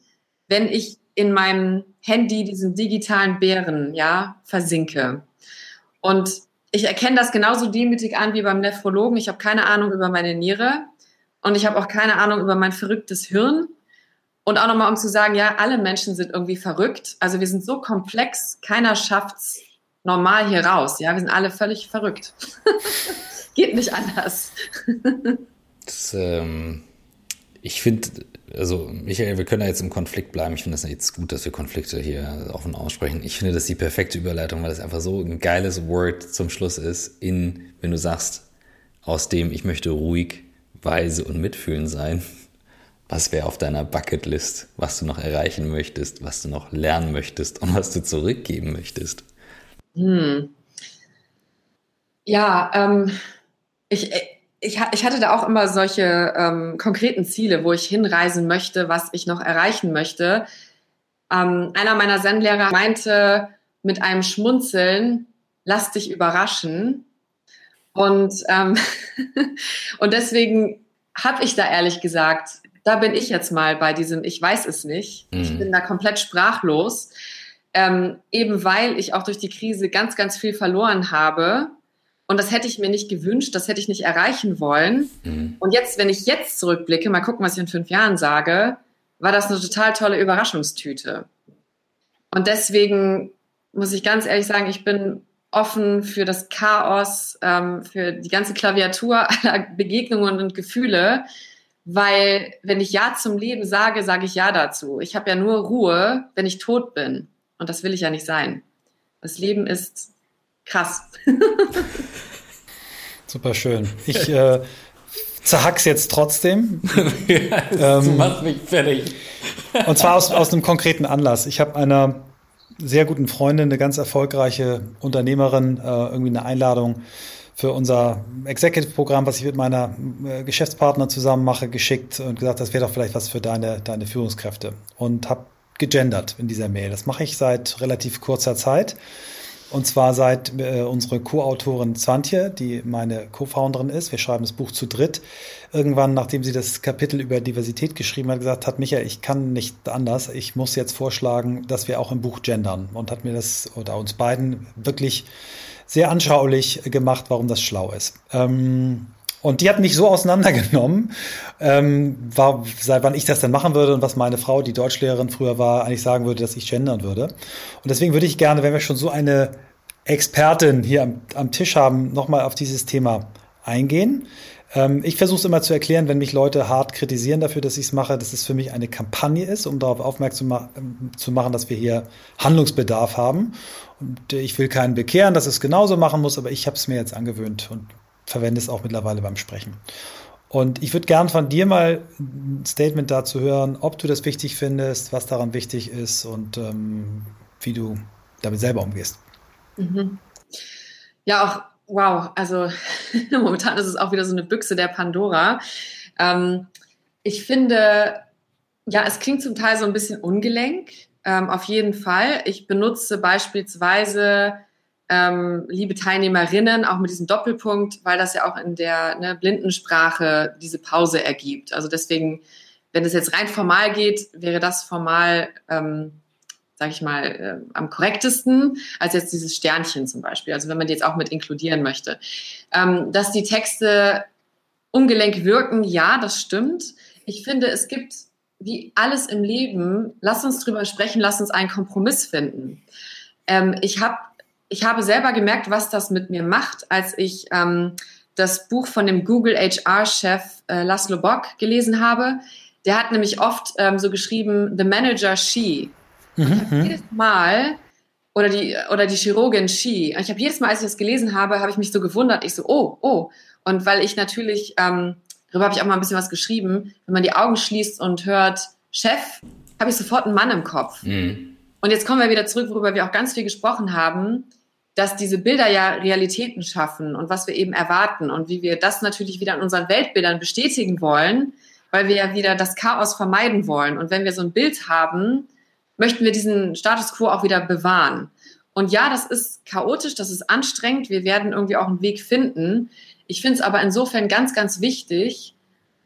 wenn ich in meinem Handy diesen digitalen Bären, ja, versinke. Und ich erkenne das genauso demütig an wie beim Nephrologen. Ich habe keine Ahnung über meine Niere und ich habe auch keine Ahnung über mein verrücktes Hirn. Und auch nochmal, um zu sagen, ja, alle Menschen sind irgendwie verrückt. Also wir sind so komplex, keiner schafft's normal hier raus. Ja, wir sind alle völlig verrückt. Geht nicht anders. das, ähm, ich finde, also Michael, wir können ja jetzt im Konflikt bleiben. Ich finde das jetzt gut, dass wir Konflikte hier offen aussprechen. Ich finde das die perfekte Überleitung, weil das einfach so ein geiles Wort zum Schluss ist, in, wenn du sagst, aus dem ich möchte ruhig, weise und mitfühlend sein. Was wäre auf deiner Bucketlist, was du noch erreichen möchtest, was du noch lernen möchtest und was du zurückgeben möchtest? Hm. Ja, ähm, ich, ich, ich hatte da auch immer solche ähm, konkreten Ziele, wo ich hinreisen möchte, was ich noch erreichen möchte. Ähm, einer meiner Zen-Lehrer meinte mit einem Schmunzeln, lass dich überraschen. Und, ähm, und deswegen habe ich da ehrlich gesagt, da bin ich jetzt mal bei diesem, ich weiß es nicht. Mhm. Ich bin da komplett sprachlos. Ähm, eben weil ich auch durch die Krise ganz, ganz viel verloren habe und das hätte ich mir nicht gewünscht, das hätte ich nicht erreichen wollen. Mhm. Und jetzt, wenn ich jetzt zurückblicke, mal gucken, was ich in fünf Jahren sage, war das eine total tolle Überraschungstüte. Und deswegen muss ich ganz ehrlich sagen, ich bin offen für das Chaos, ähm, für die ganze Klaviatur aller Begegnungen und Gefühle, weil wenn ich Ja zum Leben sage, sage ich Ja dazu. Ich habe ja nur Ruhe, wenn ich tot bin. Und das will ich ja nicht sein. Das Leben ist krass. Super schön. Ich äh, zerhack's jetzt trotzdem. ja, ähm, machst mich fertig. und zwar aus, aus einem konkreten Anlass. Ich habe einer sehr guten Freundin, eine ganz erfolgreiche Unternehmerin, äh, irgendwie eine Einladung für unser Executive-Programm, was ich mit meiner äh, Geschäftspartner zusammen mache, geschickt und gesagt, das wäre doch vielleicht was für deine, deine Führungskräfte. Und habe gegendert in dieser Mail. Das mache ich seit relativ kurzer Zeit. Und zwar seit äh, unsere Co-Autorin Zwantje, die meine Co-Founderin ist, wir schreiben das Buch zu dritt, irgendwann, nachdem sie das Kapitel über Diversität geschrieben hat, gesagt hat, Michael, ich kann nicht anders, ich muss jetzt vorschlagen, dass wir auch im Buch gendern. Und hat mir das oder uns beiden wirklich sehr anschaulich gemacht, warum das schlau ist. Ähm, und die hat mich so auseinandergenommen, ähm, war, seit wann ich das denn machen würde und was meine Frau, die Deutschlehrerin früher war, eigentlich sagen würde, dass ich gendern würde. Und deswegen würde ich gerne, wenn wir schon so eine Expertin hier am, am Tisch haben, nochmal auf dieses Thema eingehen. Ähm, ich versuche es immer zu erklären, wenn mich Leute hart kritisieren dafür, dass ich es mache, dass es für mich eine Kampagne ist, um darauf aufmerksam ma zu machen, dass wir hier Handlungsbedarf haben. Und ich will keinen bekehren, dass es genauso machen muss, aber ich habe es mir jetzt angewöhnt und verwende es auch mittlerweile beim Sprechen. Und ich würde gern von dir mal ein Statement dazu hören, ob du das wichtig findest, was daran wichtig ist und ähm, wie du damit selber umgehst. Mhm. Ja, auch wow. Also momentan ist es auch wieder so eine Büchse der Pandora. Ähm, ich finde, ja, es klingt zum Teil so ein bisschen ungelenk. Ähm, auf jeden Fall. Ich benutze beispielsweise ähm, liebe Teilnehmerinnen, auch mit diesem Doppelpunkt, weil das ja auch in der ne, Blindensprache diese Pause ergibt. Also deswegen, wenn es jetzt rein formal geht, wäre das formal, ähm, sage ich mal, äh, am korrektesten als jetzt dieses Sternchen zum Beispiel. Also wenn man die jetzt auch mit inkludieren möchte. Ähm, dass die Texte ungelenk wirken, ja, das stimmt. Ich finde, es gibt wie alles im Leben, lass uns drüber sprechen, lass uns einen Kompromiss finden. Ähm, ich habe ich habe selber gemerkt, was das mit mir macht, als ich ähm, das Buch von dem Google HR-Chef äh, Laszlo Bock gelesen habe. Der hat nämlich oft ähm, so geschrieben, The Manager She. Mhm. Jedes Mal, oder die, oder die Chirurgin She. Und ich habe jedes Mal, als ich das gelesen habe, habe ich mich so gewundert. Ich so, oh, oh. Und weil ich natürlich, ähm, darüber habe ich auch mal ein bisschen was geschrieben, wenn man die Augen schließt und hört Chef, habe ich sofort einen Mann im Kopf. Mhm. Und jetzt kommen wir wieder zurück, worüber wir auch ganz viel gesprochen haben dass diese Bilder ja Realitäten schaffen und was wir eben erwarten und wie wir das natürlich wieder in unseren Weltbildern bestätigen wollen, weil wir ja wieder das Chaos vermeiden wollen. Und wenn wir so ein Bild haben, möchten wir diesen Status quo auch wieder bewahren. Und ja, das ist chaotisch, das ist anstrengend, wir werden irgendwie auch einen Weg finden. Ich finde es aber insofern ganz, ganz wichtig,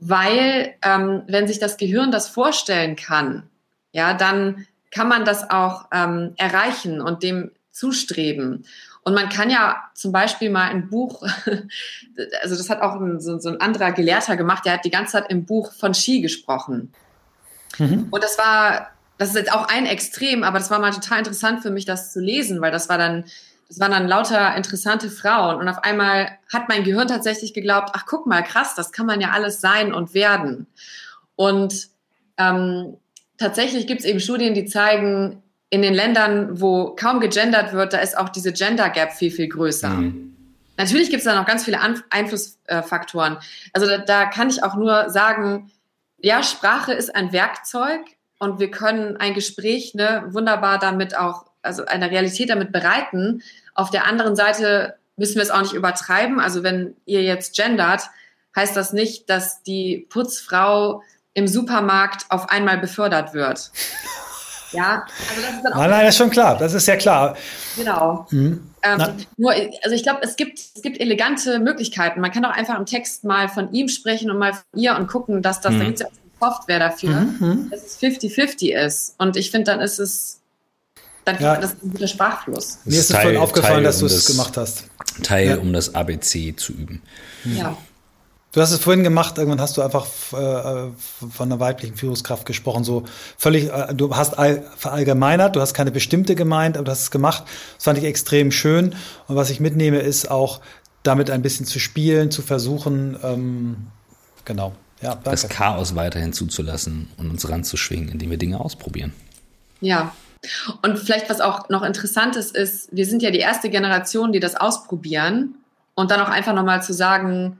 weil ähm, wenn sich das Gehirn das vorstellen kann, ja, dann kann man das auch ähm, erreichen und dem zustreben. Und man kann ja zum Beispiel mal ein Buch, also das hat auch ein, so, so, ein anderer Gelehrter gemacht, der hat die ganze Zeit im Buch von Ski gesprochen. Mhm. Und das war, das ist jetzt auch ein Extrem, aber das war mal total interessant für mich, das zu lesen, weil das war dann, das waren dann lauter interessante Frauen. Und auf einmal hat mein Gehirn tatsächlich geglaubt, ach guck mal, krass, das kann man ja alles sein und werden. Und ähm, tatsächlich gibt es eben Studien, die zeigen, in den Ländern, wo kaum gegendert wird, da ist auch diese Gender Gap viel, viel größer. Mhm. Natürlich gibt es da noch ganz viele An Einflussfaktoren. Also da, da kann ich auch nur sagen, ja, Sprache ist ein Werkzeug und wir können ein Gespräch ne, wunderbar damit auch, also eine Realität damit bereiten. Auf der anderen Seite müssen wir es auch nicht übertreiben. Also wenn ihr jetzt gendert, heißt das nicht, dass die Putzfrau im Supermarkt auf einmal befördert wird. Ja, also das ist dann auch. Nein, nein, das ist schon klar. Das ist ja klar. Genau. Mhm. Ähm, nur, also ich glaube, es gibt, es gibt elegante Möglichkeiten. Man kann auch einfach im Text mal von ihm sprechen und mal von ihr und gucken, dass das, mhm. da gibt es ja auch Software dafür, mhm, mhm. dass es 50-50 ist. Und ich finde, dann ist es, dann ja. das ein guter Sprachfluss. Mir ist es vorhin aufgefallen, Teil, dass du es gemacht hast. Teil, ja. um das ABC zu üben. Ja. Du hast es vorhin gemacht, irgendwann hast du einfach äh, von einer weiblichen Führungskraft gesprochen, so völlig, äh, du hast all, verallgemeinert, du hast keine bestimmte gemeint, aber du hast es gemacht. Das fand ich extrem schön. Und was ich mitnehme, ist auch damit ein bisschen zu spielen, zu versuchen, ähm, genau. Ja, danke. Das Chaos weiterhin zuzulassen und uns ranzuschwingen, indem wir Dinge ausprobieren. Ja. Und vielleicht was auch noch interessant ist, ist, wir sind ja die erste Generation, die das ausprobieren und dann auch einfach nochmal zu sagen,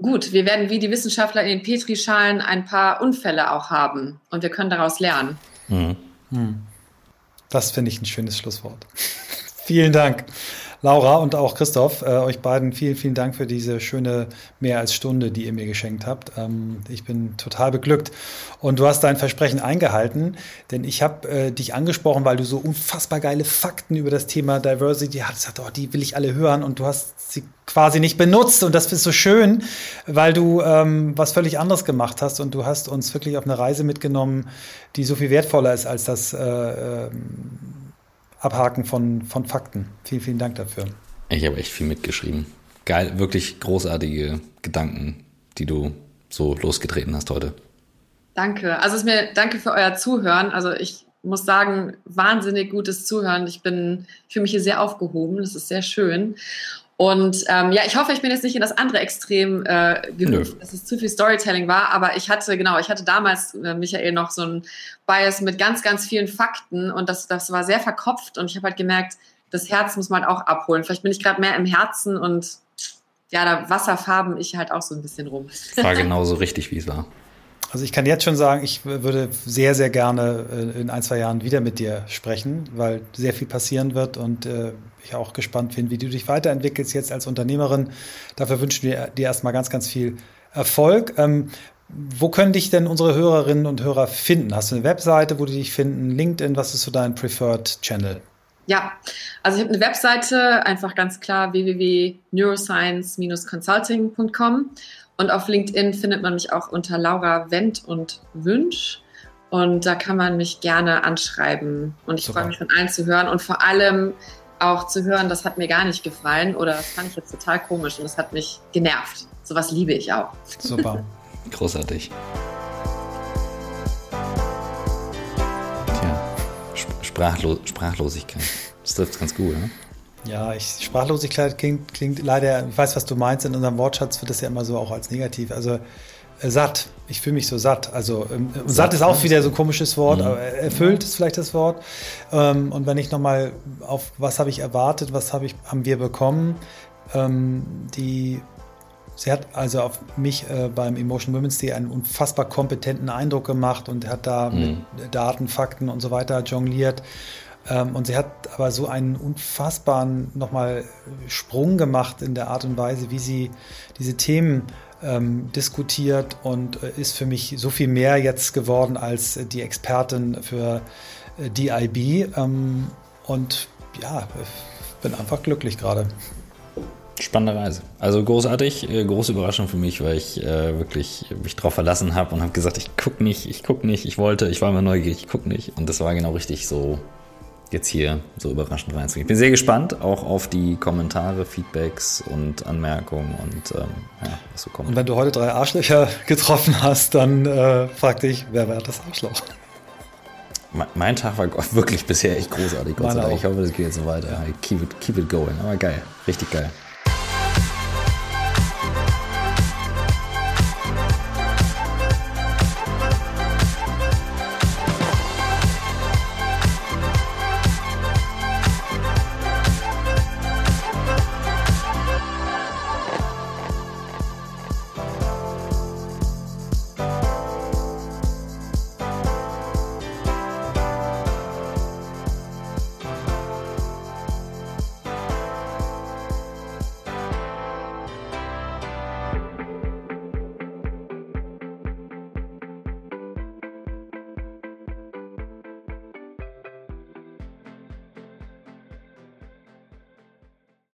gut, wir werden wie die Wissenschaftler in den Petrischalen ein paar Unfälle auch haben und wir können daraus lernen. Mhm. Hm. Das finde ich ein schönes Schlusswort. Vielen Dank. Laura und auch Christoph, äh, euch beiden vielen, vielen Dank für diese schöne mehr als Stunde, die ihr mir geschenkt habt. Ähm, ich bin total beglückt. Und du hast dein Versprechen eingehalten, denn ich habe äh, dich angesprochen, weil du so unfassbar geile Fakten über das Thema Diversity hattest. Oh, die will ich alle hören und du hast sie quasi nicht benutzt. Und das ist so schön, weil du ähm, was völlig anderes gemacht hast und du hast uns wirklich auf eine Reise mitgenommen, die so viel wertvoller ist als das äh, ähm, Abhaken von, von Fakten. Vielen, vielen Dank dafür. Ich habe echt viel mitgeschrieben. Geil, wirklich großartige Gedanken, die du so losgetreten hast heute. Danke. Also es ist mir danke für euer Zuhören. Also ich muss sagen, wahnsinnig gutes Zuhören. Ich bin, ich fühle mich hier sehr aufgehoben. Das ist sehr schön. Und ähm, ja, ich hoffe, ich bin jetzt nicht in das andere Extrem äh, gerufen, dass es zu viel Storytelling war, aber ich hatte, genau, ich hatte damals, äh, Michael, noch so ein Bias mit ganz, ganz vielen Fakten und das, das war sehr verkopft und ich habe halt gemerkt, das Herz muss man auch abholen. Vielleicht bin ich gerade mehr im Herzen und ja, da Wasserfarben ich halt auch so ein bisschen rum. War genauso richtig, wie es war. Also ich kann jetzt schon sagen, ich würde sehr, sehr gerne äh, in ein, zwei Jahren wieder mit dir sprechen, weil sehr viel passieren wird und äh, ich auch gespannt bin, wie du dich weiterentwickelst jetzt als Unternehmerin. Dafür wünschen wir dir erstmal ganz, ganz viel Erfolg. Ähm, wo können dich denn unsere Hörerinnen und Hörer finden? Hast du eine Webseite, wo die dich finden? LinkedIn, was ist so dein Preferred Channel? Ja, also ich habe eine Webseite, einfach ganz klar www.neuroscience-consulting.com und auf LinkedIn findet man mich auch unter Laura Wendt und Wünsch. Und da kann man mich gerne anschreiben. Und ich freue mich von allen zu hören und vor allem auch zu hören, das hat mir gar nicht gefallen oder das fand ich jetzt total komisch und das hat mich genervt. Sowas liebe ich auch. Super. Großartig. Tja, Sprachlo Sprachlosigkeit. Das trifft ganz gut, ne? Ja, ich, Sprachlosigkeit klingt, klingt leider, ich weiß, was du meinst, in unserem Wortschatz wird das ja immer so auch als negativ. Also äh, satt, ich fühle mich so satt. Also ähm, satt, satt, ist auch wieder so ein komisches Wort, mhm. aber erfüllt ist vielleicht das Wort. Ähm, und wenn ich nochmal auf was habe ich erwartet, was habe ich, haben wir bekommen, ähm, die Sie hat also auf mich äh, beim Emotion Women's Day einen unfassbar kompetenten Eindruck gemacht und hat da mhm. mit Daten, Fakten und so weiter jongliert. Ähm, und sie hat aber so einen unfassbaren nochmal Sprung gemacht in der Art und Weise, wie sie diese Themen ähm, diskutiert und äh, ist für mich so viel mehr jetzt geworden als die Expertin für äh, DIB. Ähm, und ja, bin einfach glücklich gerade. Spannende Reise. Also großartig, äh, große Überraschung für mich, weil ich äh, wirklich mich drauf verlassen habe und habe gesagt, ich guck nicht, ich guck nicht, ich wollte, ich war immer neugierig, ich guck nicht. Und das war genau richtig so jetzt hier so überraschend reinzugehen. Ich bin sehr gespannt auch auf die Kommentare, Feedbacks und Anmerkungen und ähm, ja, was so kommt. Und wenn du heute drei Arschlöcher getroffen hast, dann äh, frag dich, wer war das Arschloch? Mein Tag war wirklich bisher echt großartig. Gott sei Dank. Ich hoffe, das geht jetzt so weiter. Keep it, keep it going. Aber geil. Richtig geil.